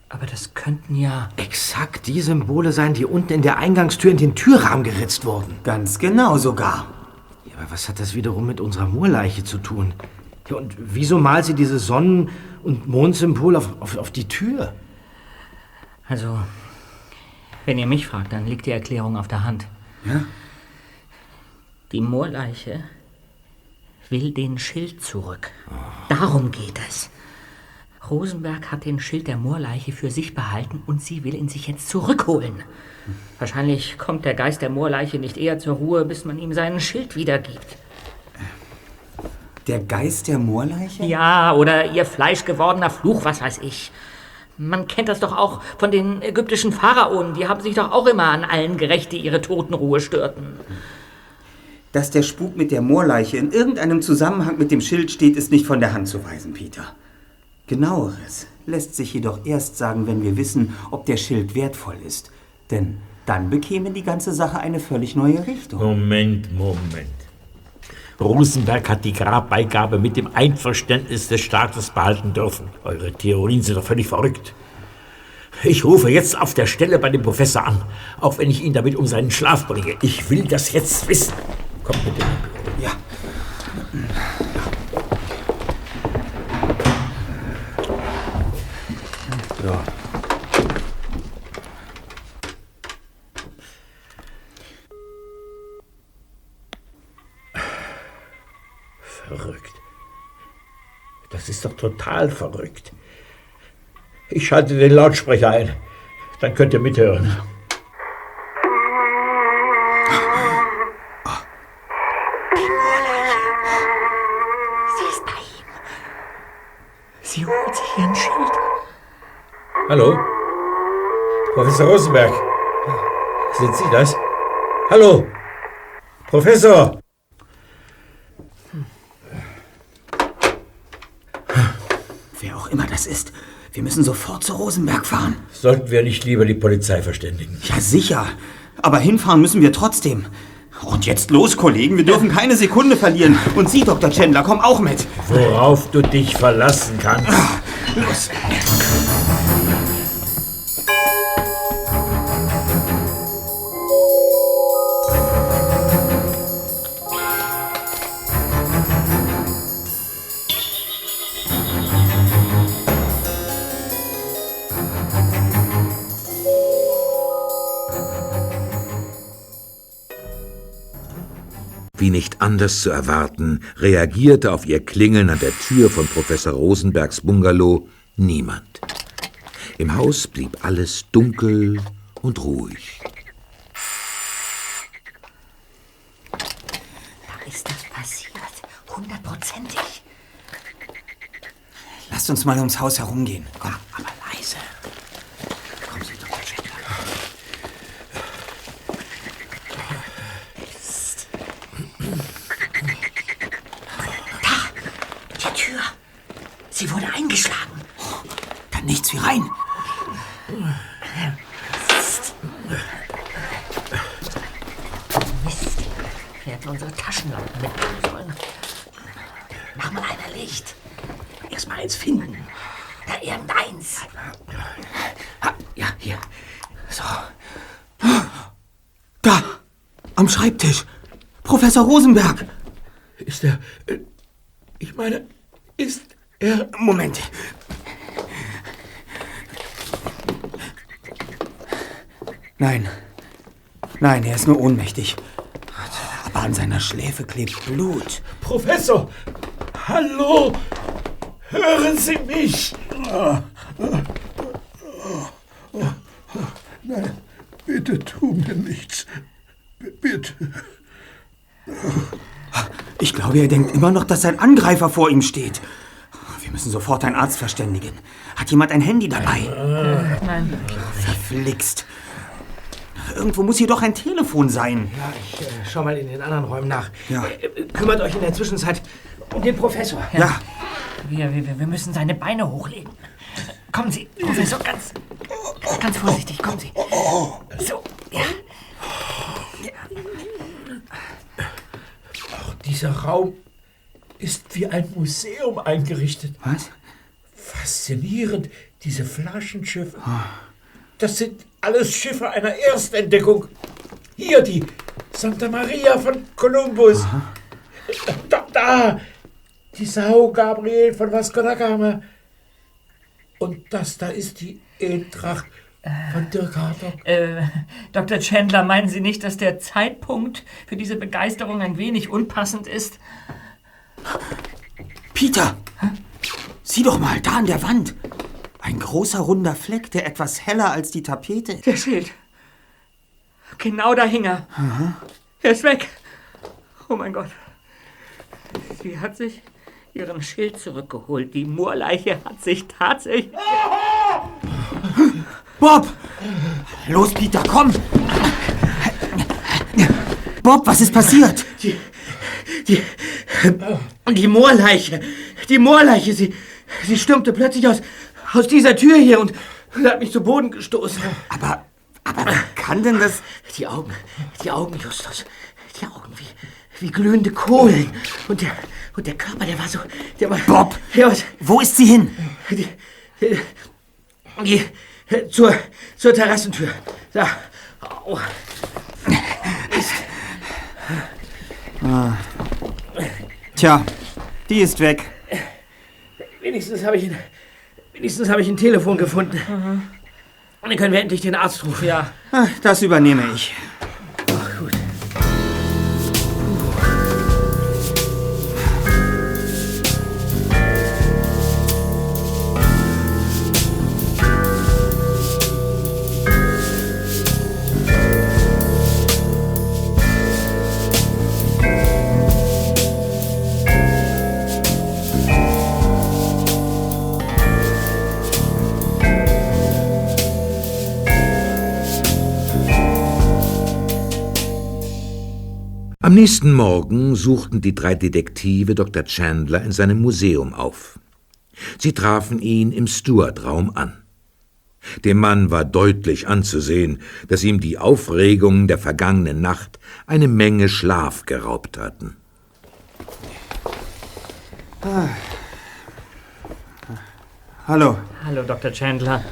S2: Aber das könnten ja.
S3: Exakt die Symbole sein, die unten in der Eingangstür in den Türrahmen geritzt wurden.
S4: Ganz genau sogar.
S3: Ja, aber was hat das wiederum mit unserer Moorleiche zu tun? Ja, und wieso malt sie dieses Sonnen- und Mondsymbol auf, auf, auf die Tür?
S2: Also, wenn ihr mich fragt, dann liegt die Erklärung auf der Hand.
S4: Ja?
S2: Die Moorleiche will den Schild zurück. Darum geht es. Rosenberg hat den Schild der Moorleiche für sich behalten und sie will ihn sich jetzt zurückholen. Wahrscheinlich kommt der Geist der Moorleiche nicht eher zur Ruhe, bis man ihm seinen Schild wiedergibt.
S4: Der Geist der Moorleiche?
S2: Ja, oder ihr fleischgewordener Fluch, was weiß ich. Man kennt das doch auch von den ägyptischen Pharaonen. Die haben sich doch auch immer an allen gerecht, die ihre Totenruhe störten.
S4: Dass der Spuk mit der Moorleiche in irgendeinem Zusammenhang mit dem Schild steht, ist nicht von der Hand zu weisen, Peter. Genaueres lässt sich jedoch erst sagen, wenn wir wissen, ob der Schild wertvoll ist. Denn dann bekäme die ganze Sache eine völlig neue Richtung.
S5: Moment, Moment. Rosenberg hat die Grabbeigabe mit dem Einverständnis des Staates behalten dürfen. Eure Theorien sind doch völlig verrückt. Ich rufe jetzt auf der Stelle bei dem Professor an, auch wenn ich ihn damit um seinen Schlaf bringe. Ich will das jetzt wissen. Kommt mit dem.
S4: Ja.
S3: Ja.
S5: Verrückt. Das ist doch total verrückt. Ich schalte den Lautsprecher ein. Dann könnt ihr mithören.
S2: Sie ist bei ihm. Sie holt sich ihren Schild.
S5: Hallo? Professor Rosenberg? Sind Sie das? Hallo? Professor?
S4: Wer auch immer das ist, wir müssen sofort zu Rosenberg fahren.
S5: Sollten wir nicht lieber die Polizei verständigen?
S4: Ja, sicher. Aber hinfahren müssen wir trotzdem. Und jetzt los, Kollegen. Wir dürfen keine Sekunde verlieren. Und Sie, Dr. Chandler, komm auch mit.
S5: Worauf du dich verlassen kannst.
S4: Los.
S1: Nicht anders zu erwarten, reagierte auf ihr Klingeln an der Tür von Professor Rosenbergs Bungalow niemand. Im Haus blieb alles dunkel und ruhig.
S2: Da ist das passiert. Hundertprozentig.
S4: Lasst uns mal ums Haus herumgehen. Komm.
S3: Aber leise. Kommen Sie, Dr. Chandler.
S2: Die Tür. Sie wurde eingeschlagen.
S4: Kann nichts wie rein.
S2: Mist. Wir hätten unsere Taschenlampen mitnehmen sollen. Mach mal einer Licht.
S3: Erst mal eins finden.
S2: Da irgendeins.
S3: Ah, ja, hier. So.
S4: Da, am Schreibtisch. Professor Rosenberg.
S5: Ist er. äh, Ich meine, ist er.
S4: Moment. Nein. Nein, er ist nur ohnmächtig. Aber an seiner Schläfe klebt Blut.
S5: Professor! Hallo! Hören Sie mich!
S10: Nein, bitte tu mir nichts. B bitte.
S4: Glaube, er denkt immer noch, dass ein Angreifer vor ihm steht. Wir müssen sofort einen Arzt verständigen. Hat jemand ein Handy dabei?
S2: Nein.
S4: Verflixt. Irgendwo muss hier doch ein Telefon sein.
S3: Ja, ich äh, schau mal in den anderen Räumen nach.
S4: Ja.
S3: Äh, äh, kümmert euch in der Zwischenzeit um den Professor.
S4: Ja,
S2: Wir, wir, wir müssen seine Beine hochlegen. Kommen Sie, Professor, ganz, ganz vorsichtig, kommen Sie. So, ja.
S5: Dieser Raum ist wie ein Museum eingerichtet.
S4: was?
S5: Faszinierend, diese Flaschenschiffe. Das sind alles Schiffe einer Erstentdeckung. Hier die Santa Maria von Kolumbus. Da, da, die Sao Gabriel von Vasco da Gama. Und das da ist die Eintracht von Dirk Hartog.
S2: Äh, Dr. Chandler, meinen Sie nicht, dass der Zeitpunkt für diese Begeisterung ein wenig unpassend ist?
S4: Peter! Sieh doch mal, da an der Wand. Ein großer runder Fleck, der etwas heller als die Tapete.
S2: Der Schild. Genau da hing er. Er ist weg. Oh mein Gott. Sie hat sich ihren Schild zurückgeholt. Die Moorleiche hat sich tatsächlich.
S4: Bob! Los, Peter, komm! Bob, was ist passiert?
S3: Die, die, die Moorleiche. Die Moorleiche, sie, sie stürmte plötzlich aus, aus dieser Tür hier und hat mich zu Boden gestoßen.
S4: Aber, aber kann denn das?
S3: Die Augen, die Augen, Justus. Die Augen wie, wie glühende Kohlen. Und der, und der Körper, der war so, der war...
S4: Bob!
S3: Der war,
S4: Wo ist sie hin?
S3: die, die, die, zur, zur Terrassentür. Da. Au.
S4: Tja, die ist weg.
S3: Wenigstens habe ich, ein- wenigstens habe ich ein Telefon gefunden. Und dann können wir endlich den Arzt rufen. Ja.
S4: Ah, Das übernehme ich.
S1: Am nächsten Morgen suchten die drei Detektive Dr. Chandler in seinem Museum auf. Sie trafen ihn im Steward-Raum an. Dem Mann war deutlich anzusehen, dass ihm die Aufregungen der vergangenen Nacht eine Menge Schlaf geraubt hatten.
S4: Hallo.
S2: Hallo, Dr. Chandler.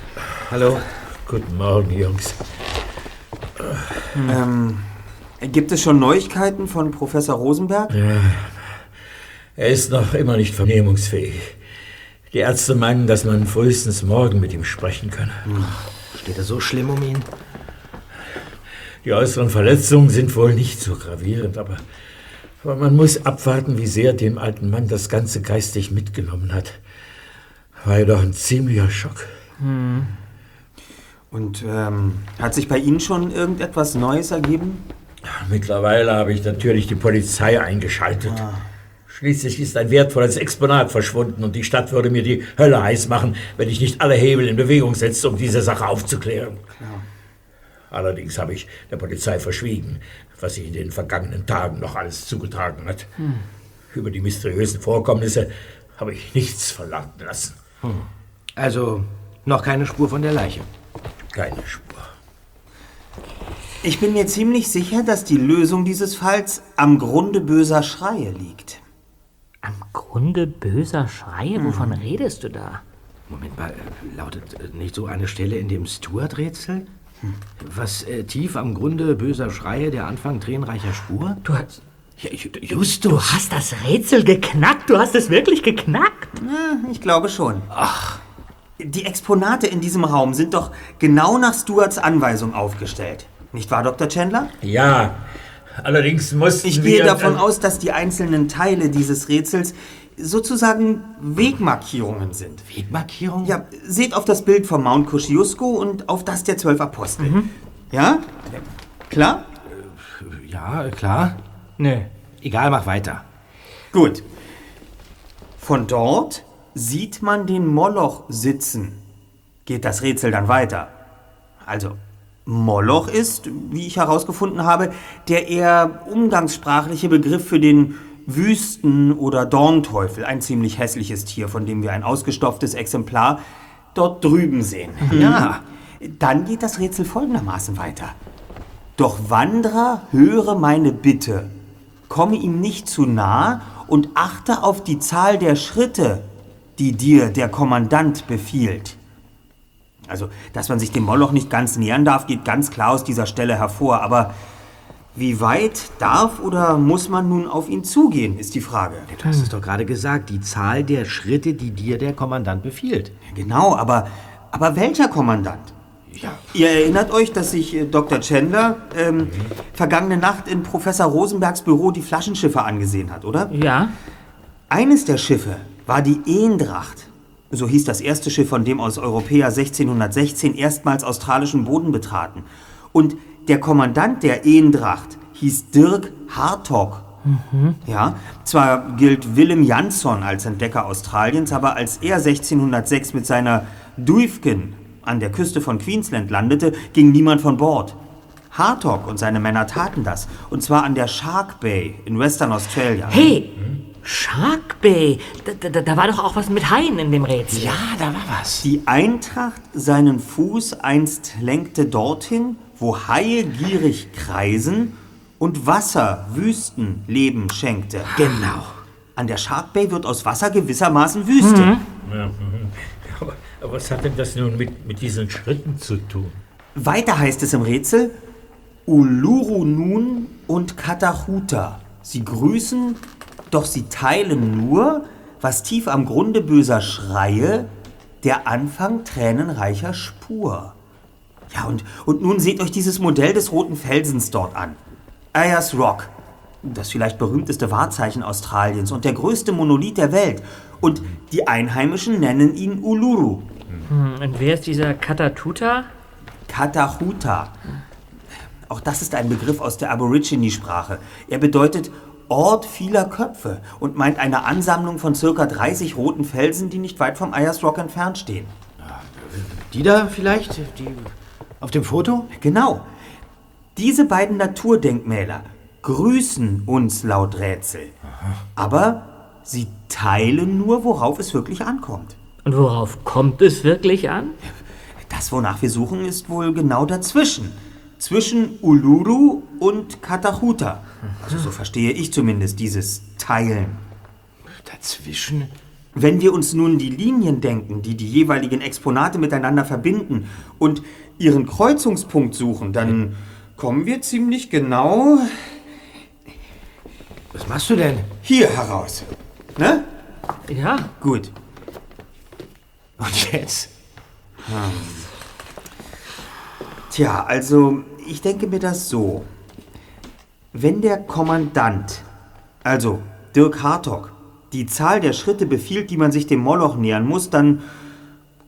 S3: Hallo.
S5: Guten Morgen, Jungs.
S4: Ähm, gibt es schon Neuigkeiten von Professor Rosenberg?
S5: Er ist noch immer nicht vernehmungsfähig. Die Ärzte meinen, dass man frühestens morgen mit ihm sprechen könne.
S3: Steht er so schlimm um ihn?
S5: Die äußeren Verletzungen sind wohl nicht so gravierend, aber Aber man muss abwarten, wie sehr dem alten Mann das Ganze geistig mitgenommen hat. War ja doch ein ziemlicher Schock.
S4: Hm. Und ähm, hat sich bei Ihnen schon irgendetwas Neues ergeben?
S5: Mittlerweile habe ich natürlich die Polizei eingeschaltet.
S4: Ah.
S5: Schließlich ist ein wertvolles Exponat verschwunden und die Stadt würde mir die Hölle heiß machen, wenn ich nicht alle Hebel in Bewegung setze, um diese Sache aufzuklären. Allerdings habe ich der Polizei verschwiegen, was sich in den vergangenen Tagen noch alles zugetragen hat.
S3: Hm.
S5: Über die mysteriösen Vorkommnisse habe ich nichts verlangen lassen.
S3: Also noch keine Spur von der Leiche.
S5: Keine Spur.
S4: Ich bin mir ziemlich sicher, dass die Lösung dieses Falls am Grunde böser Schreie liegt.
S2: Am Grunde böser Schreie? Wovon redest du da?
S3: Moment mal, äh, lautet äh, nicht so eine Stelle in dem Stuart-Rätsel? Was äh, tief am Grunde böser Schreie, der Anfang tränenreicher Spur?
S2: Du hast.
S3: Ja, Justus.
S2: Du hast das Rätsel geknackt? Du hast es wirklich geknackt?
S4: Ja, ich glaube schon. Ach. Die Exponate in diesem Raum sind doch genau nach Stuarts Anweisung aufgestellt. Nicht wahr, Dr. Chandler?
S5: Ja, allerdings mussten
S4: Ich gehe
S5: wir...
S4: davon aus, dass die einzelnen Teile dieses Rätsels sozusagen Wegmarkierungen sind.
S3: Wegmarkierungen?
S4: Ja, seht auf das Bild vom Mount Kosciuszko und auf das der zwölf Apostel. Ja? Klar?
S3: Ja, klar.
S2: Nee.
S3: Egal, mach weiter.
S4: Gut. Von dort sieht man den Moloch sitzen. Geht das Rätsel dann weiter? Also, Moloch ist, wie ich herausgefunden habe, der eher umgangssprachliche Begriff für den Wüsten- oder Dornteufel. Ein ziemlich hässliches Tier, von dem wir ein ausgestopftes Exemplar dort drüben sehen.
S3: Ja.
S4: Dann geht das Rätsel folgendermaßen weiter. Doch Wanderer, höre meine Bitte. Komme ihm nicht zu nah und achte auf die Zahl der Schritte, die dir der Kommandant befiehlt. Also, dass man sich dem Moloch nicht ganz nähern darf, geht ganz klar aus dieser Stelle hervor. Aber wie weit darf oder muss man nun auf ihn zugehen, ist die Frage.
S3: Du hast es doch gerade gesagt, die Zahl der Schritte, die dir der Kommandant befiehlt.
S4: Genau, aber, aber welcher Kommandant?
S3: Ja.
S4: Ihr erinnert euch, dass sich äh, Dr. Chandler ähm, vergangene Nacht in Professor Rosenbergs Büro die Flaschenschiffe angesehen hat, oder?
S2: Ja.
S4: Eines der Schiffe war die Eendracht. So hieß das erste Schiff, von dem aus Europäer 1616 erstmals australischen Boden betraten. Und der Kommandant der Eendracht hieß Dirk Hartog. Ja, zwar gilt Willem Jansson als Entdecker Australiens, aber als er 1606 mit seiner Duifken an der Küste von Queensland landete, ging niemand von Bord. Hartog und seine Männer taten das, und zwar an der Shark Bay in Western Australia.
S2: Hey, Shark Bay. Da, da, da war doch auch was mit Haien in dem Rätsel.
S3: Ja, da war was.
S4: Die Eintracht seinen Fuß einst lenkte dorthin, wo Haie gierig kreisen und Wasser Wüsten Leben schenkte.
S3: Genau.
S4: An der Shark Bay wird aus Wasser gewissermaßen Wüste.
S5: Ja, mhm. aber, aber was hat denn das nun mit, mit diesen Schritten zu tun?
S4: Weiter heißt es im Rätsel, Uluru Nun und Katachuta. Sie grüßen, doch sie teilen nur, was tief am Grunde böser Schreie, der Anfang tränenreicher Spur. Ja, und, und nun seht euch dieses Modell des roten Felsens dort an. Ayers Rock. Das vielleicht berühmteste Wahrzeichen Australiens und der größte Monolith der Welt. Und die Einheimischen nennen ihn Uluru.
S2: Hm, und wer ist dieser Katatuta?
S4: Katahuta. Auch das ist ein Begriff aus der Aborigine-Sprache. Er bedeutet Ort vieler Köpfe und meint eine Ansammlung von circa 30 roten Felsen, die nicht weit vom Ayers Rock entfernt stehen.
S3: Die da vielleicht? Die auf dem Foto?
S4: Genau. Diese beiden Naturdenkmäler grüßen uns laut Rätsel. Aber sie teilen nur, worauf es wirklich ankommt.
S2: Und worauf kommt es wirklich an?
S4: Das, wonach wir suchen, ist wohl genau dazwischen. Zwischen Uluru und Katahuta. Also so verstehe ich zumindest dieses Teilen.
S3: Dazwischen?
S4: Wenn wir uns nun die Linien denken, die die jeweiligen Exponate miteinander verbinden und ihren Kreuzungspunkt suchen, dann kommen wir ziemlich genau
S3: Was machst du denn?
S4: hier heraus. Ne?
S2: Ja.
S4: Gut.
S3: Und jetzt?
S4: Tja, also ich denke mir das so. Wenn der Kommandant Also, Dirk Hartog, die Zahl der Schritte befiehlt, die man sich dem Moloch nähern muss, dann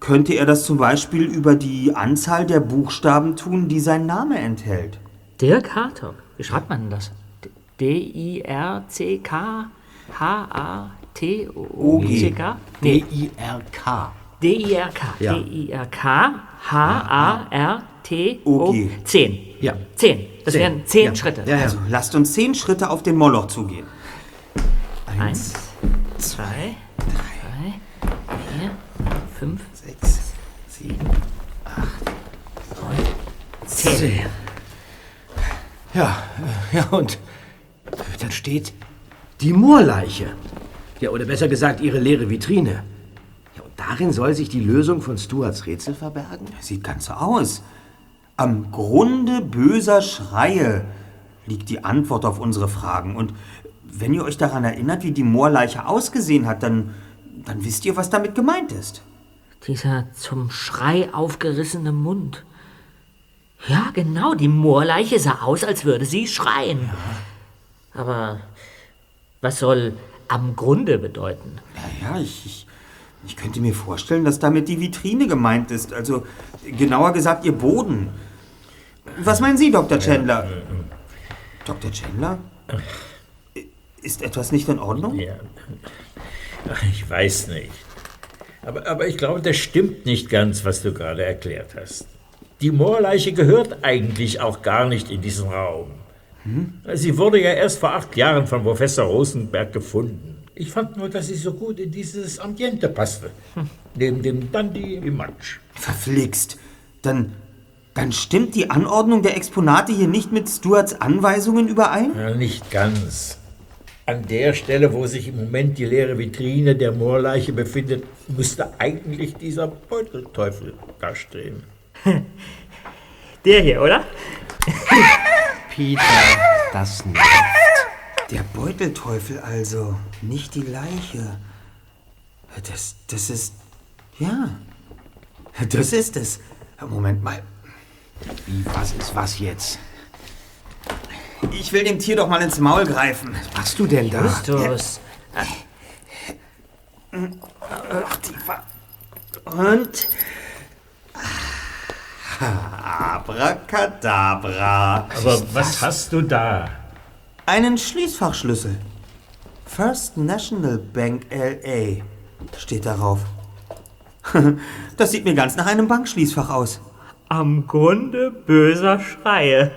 S4: könnte er das zum Beispiel über die Anzahl der Buchstaben tun, die sein Name enthält.
S2: Dirk Hartog. Wie schreibt man denn das? D-I-R-C-K H-A-T-O-C-K? Nee,
S3: D-I-R-K.
S2: D-I-R-K.
S3: Ja.
S2: D-I-R-K H-A-R-T-O.
S4: O-G.
S2: Zehn.
S3: Ja.
S2: Zehn. Das
S3: Zehn.
S2: wären zehn
S3: Ja.
S2: Schritte.
S3: Ja, ja.
S4: Also, lasst uns zehn Schritte auf den Moloch zugehen.
S2: Eins, zwei, drei, vier, fünf, sechs, sieben, acht, neun, zehn.
S3: Ja, äh, ja, und dann steht die Moorleiche. Ja, oder besser gesagt, ihre leere Vitrine. Ja, und darin soll sich die Lösung von Stuarts Rätsel verbergen?
S4: Sieht ganz so aus. Am Grunde böser Schreie liegt die Antwort auf unsere Fragen. Und wenn ihr euch daran erinnert, wie die Moorleiche ausgesehen hat, dann, dann wisst ihr, was damit gemeint ist.
S2: Dieser zum Schrei aufgerissene Mund. Ja, genau, die Moorleiche sah aus, als würde sie schreien. Aber was soll am Grunde bedeuten?
S4: Naja, ich, ich, ich könnte mir vorstellen, dass damit die Vitrine gemeint ist. Also genauer gesagt, ihr Boden. Was meinen Sie, Dr. Chandler? Dr. Chandler? Ist etwas nicht in Ordnung?
S5: Ja. Ich weiß nicht. Aber, aber ich glaube, das stimmt nicht ganz, was du gerade erklärt hast. Die Moorleiche gehört eigentlich auch gar nicht in diesen Raum. Sie wurde ja erst vor acht Jahren von Professor Rosenberg gefunden. Ich fand nur, dass sie so gut in dieses Ambiente passte. Neben dem Dandy im Matsch.
S4: Verflixt. Dann, dann stimmt die Anordnung der Exponate hier nicht mit Stuarts Anweisungen überein?
S5: Ja, nicht ganz. An der Stelle, wo sich im Moment die leere Vitrine der Moorleiche befindet, müsste eigentlich dieser Beutelteufel dastehen.
S2: Der hier, oder?
S3: Peter, das nervt.
S4: Der Beutelteufel also, nicht die Leiche. Das, das ist. Ja. Das ist es. Moment mal.
S3: Wie, was ist was jetzt?
S4: Ich will dem Tier doch mal ins Maul greifen.
S3: Was machst du denn da?
S2: Justus.
S4: Tiefer. Und. Abracadabra.
S5: Aber was hast du da?
S4: Einen Schließfachschlüssel. First National Bank LA steht darauf. Das sieht mir ganz nach einem Bankschließfach aus.
S2: Am Grunde böser Schreie.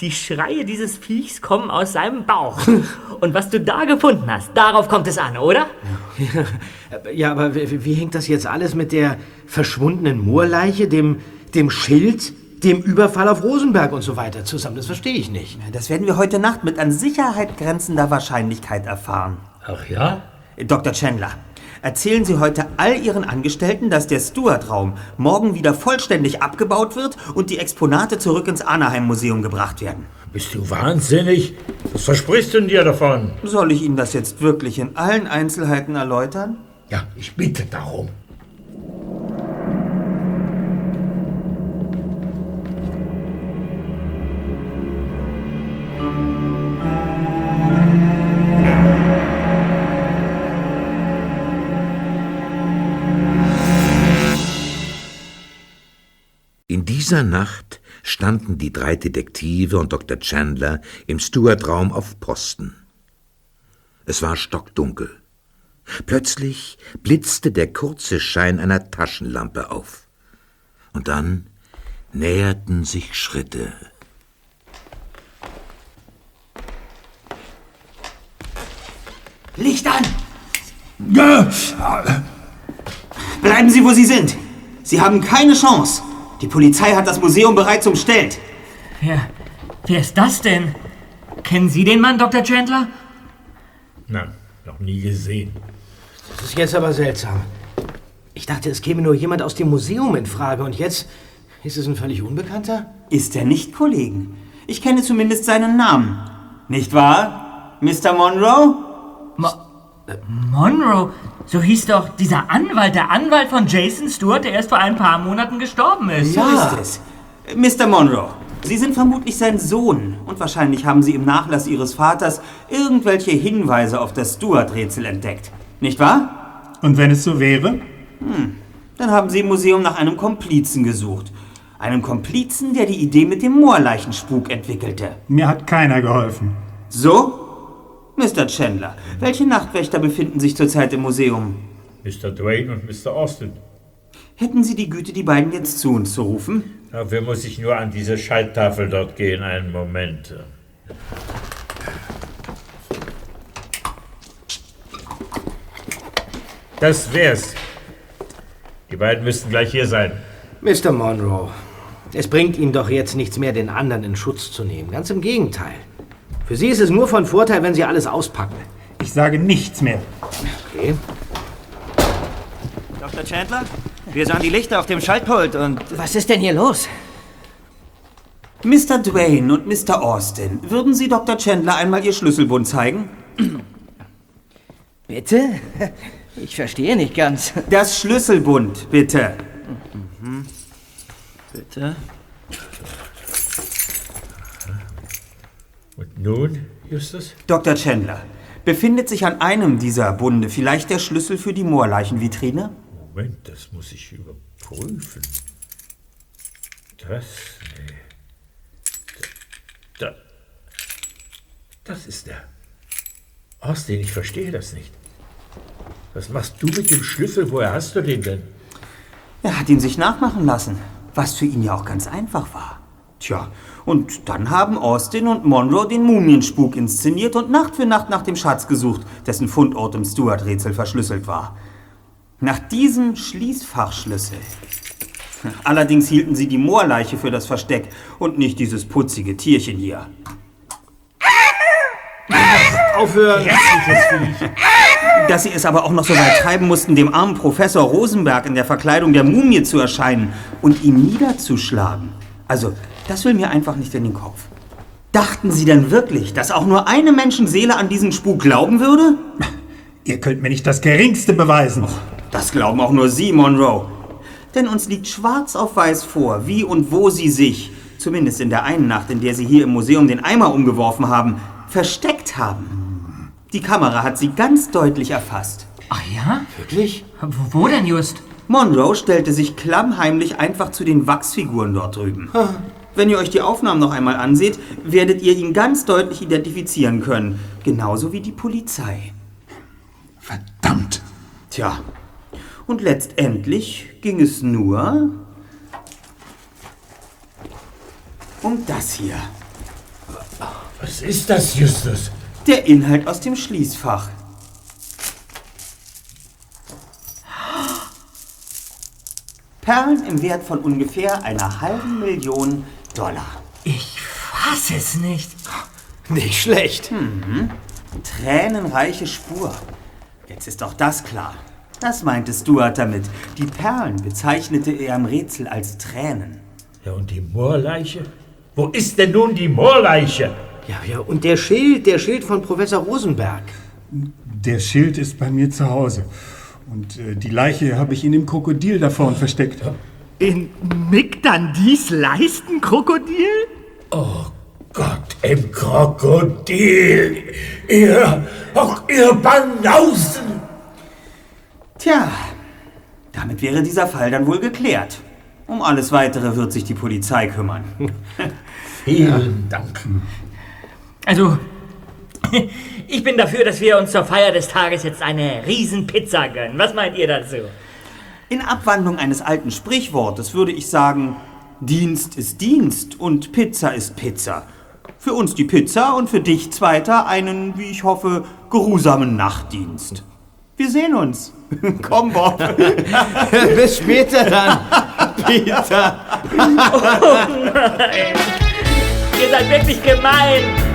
S2: Die Schreie dieses Viechs kommen aus seinem Bauch. Und was du da gefunden hast, darauf kommt es an, oder?
S3: Ja, aber wie, wie hängt das jetzt alles mit der verschwundenen Moorleiche, dem, dem Schild, dem Überfall auf Rosenberg und so weiter zusammen? Das verstehe ich nicht.
S4: Das werden wir heute Nacht mit an Sicherheit grenzender Wahrscheinlichkeit erfahren.
S5: Ach ja?
S4: Dr. Chandler, erzählen Sie heute all Ihren Angestellten, dass der Stuart-Raum morgen wieder vollständig abgebaut wird und die Exponate zurück ins Anaheim-Museum gebracht werden.
S5: Bist du wahnsinnig? Was versprichst du denn dir davon?
S4: Soll ich Ihnen das jetzt wirklich in allen Einzelheiten erläutern?
S5: Ja, ich bitte darum.
S1: Dieser Nacht standen die drei Detektive und Dr. Chandler im Stuart-Raum auf Posten. Es war stockdunkel. Plötzlich blitzte der kurze Schein einer Taschenlampe auf. Und dann näherten sich Schritte.
S4: Licht an! Bleiben Sie, wo Sie sind! Sie haben keine Chance! Die Polizei hat das Museum bereits umstellt.
S2: Wer, wer ist das denn? Kennen Sie den Mann, Dr. Chandler?
S5: Na, noch nie gesehen.
S3: Das ist jetzt aber seltsam. Ich dachte, es käme nur jemand aus dem Museum in Frage und jetzt ist es ein völlig Unbekannter?
S4: Ist er nicht, Kollegen? Ich kenne zumindest seinen Namen. Nicht wahr, Mr. Monroe?
S2: Monroe? So hieß doch dieser Anwalt, der Anwalt von Jason Stewart, der erst vor ein paar Monaten gestorben ist.
S4: So ist es. Mr. Monroe, Sie sind vermutlich sein Sohn und wahrscheinlich haben Sie im Nachlass Ihres Vaters irgendwelche Hinweise auf das Stuart-Rätsel entdeckt. Nicht wahr?
S11: Und wenn es so wäre?
S4: Hm. Dann haben Sie im Museum nach einem Komplizen gesucht. Einem Komplizen, der die Idee mit dem Moorleichenspuk entwickelte.
S11: Mir hat keiner geholfen.
S4: So? Mr. Chandler, welche Nachtwächter befinden sich zurzeit im Museum?
S5: Mr. Dwayne und Mr. Austin.
S4: Hätten Sie die Güte, die beiden jetzt zu uns zu rufen?
S5: Dafür muss ich nur an diese Schalttafel dort gehen. Einen Moment. Das wär's. Die beiden müssten gleich hier sein.
S3: Mr. Monroe, es bringt Ihnen doch jetzt nichts mehr, den anderen in Schutz zu nehmen. Ganz im Gegenteil. Für Sie ist es nur von Vorteil, wenn Sie alles auspacken.
S11: Ich sage nichts mehr.
S3: Okay.
S9: Dr. Chandler, wir sahen die Lichter auf dem Schaltpult und...
S7: Was ist denn hier los?
S4: Mr. Dwayne und Mr. Austin, würden Sie Dr. Chandler einmal Ihr Schlüsselbund zeigen?
S7: Bitte? Ich verstehe nicht ganz.
S4: Das Schlüsselbund, bitte.
S9: Mhm. Bitte.
S5: Und nun, Justus?
S4: Dr. Chandler, befindet sich an einem dieser Bunde vielleicht der Schlüssel für die Moorleichenvitrine?
S5: Moment, das muss ich überprüfen. Das. Nee. Da, das ist der. Austin, ich verstehe das nicht. Was machst du mit dem Schlüssel? Woher hast du den denn?
S4: Er hat ihn sich nachmachen lassen, was für ihn ja auch ganz einfach war. Tja, und dann haben Austin und Monroe den Mumienspuk inszeniert und Nacht für Nacht nach dem Schatz gesucht, dessen Fundort im Stuart-Rätsel verschlüsselt war. Nach diesem Schließfachschlüssel. Allerdings hielten sie die Moorleiche für das Versteck und nicht dieses putzige Tierchen hier.
S3: Aufhören!
S4: Dass sie es aber auch noch so weit treiben mussten, dem armen Professor Rosenberg in der Verkleidung der Mumie zu erscheinen und ihn niederzuschlagen. Also, das will mir einfach nicht in den Kopf. Dachten Sie denn wirklich, dass auch nur eine Menschenseele an diesen Spuk glauben würde?
S11: Ihr könnt mir nicht das Geringste beweisen.
S4: Das glauben auch nur Sie, Monroe. Denn uns liegt schwarz auf weiß vor, wie und wo Sie sich, zumindest in der einen Nacht, in der Sie hier im Museum den Eimer umgeworfen haben, versteckt haben. Die Kamera hat Sie ganz deutlich erfasst.
S12: Ach ja?
S3: Wirklich?
S12: Wo denn just?
S4: Monroe stellte sich klammheimlich einfach zu den Wachsfiguren dort drüben. Wenn ihr euch die Aufnahmen noch einmal anseht, werdet ihr ihn ganz deutlich identifizieren können. Genauso wie die Polizei.
S10: Verdammt!
S4: Tja, und letztendlich ging es nur um das hier.
S5: Was ist das, Justus?
S4: Der Inhalt aus dem Schließfach. Perlen im Wert von ungefähr einer halben Million Dollar.
S12: Ich fass es nicht.
S3: Nicht schlecht.
S4: Mhm. Tränenreiche Spur. Jetzt ist doch das klar. Das meinte Stuart damit. Die Perlen bezeichnete er im Rätsel als Tränen.
S5: Ja, und die Moorleiche? Wo ist denn nun die Moorleiche?
S3: Ja, ja, und der Schild, der Schild von Professor Rosenberg.
S11: Der Schild ist bei mir zu Hause. Und äh, die Leiche habe ich in dem Krokodil da vorn versteckt.
S12: In Migdandis Leistenkrokodil?
S5: Oh Gott, im Krokodil! Ihr, auch ihr Banausen!
S4: Tja, damit wäre dieser Fall dann wohl geklärt. Um alles Weitere wird sich die Polizei kümmern.
S5: Vielen Dank.
S2: Also, ich bin dafür, dass wir uns zur Feier des Tages jetzt eine Riesenpizza gönnen. Was meint ihr dazu?
S4: In Abwandlung eines alten Sprichwortes würde ich sagen, Dienst ist Dienst und Pizza ist Pizza. Für uns die Pizza und für dich, Zweiter, einen, wie ich hoffe, geruhsamen Nachtdienst. Wir sehen uns. Komm, Bob.
S3: Bis später dann, Peter.
S2: Oh nein! Ihr seid wirklich gemein!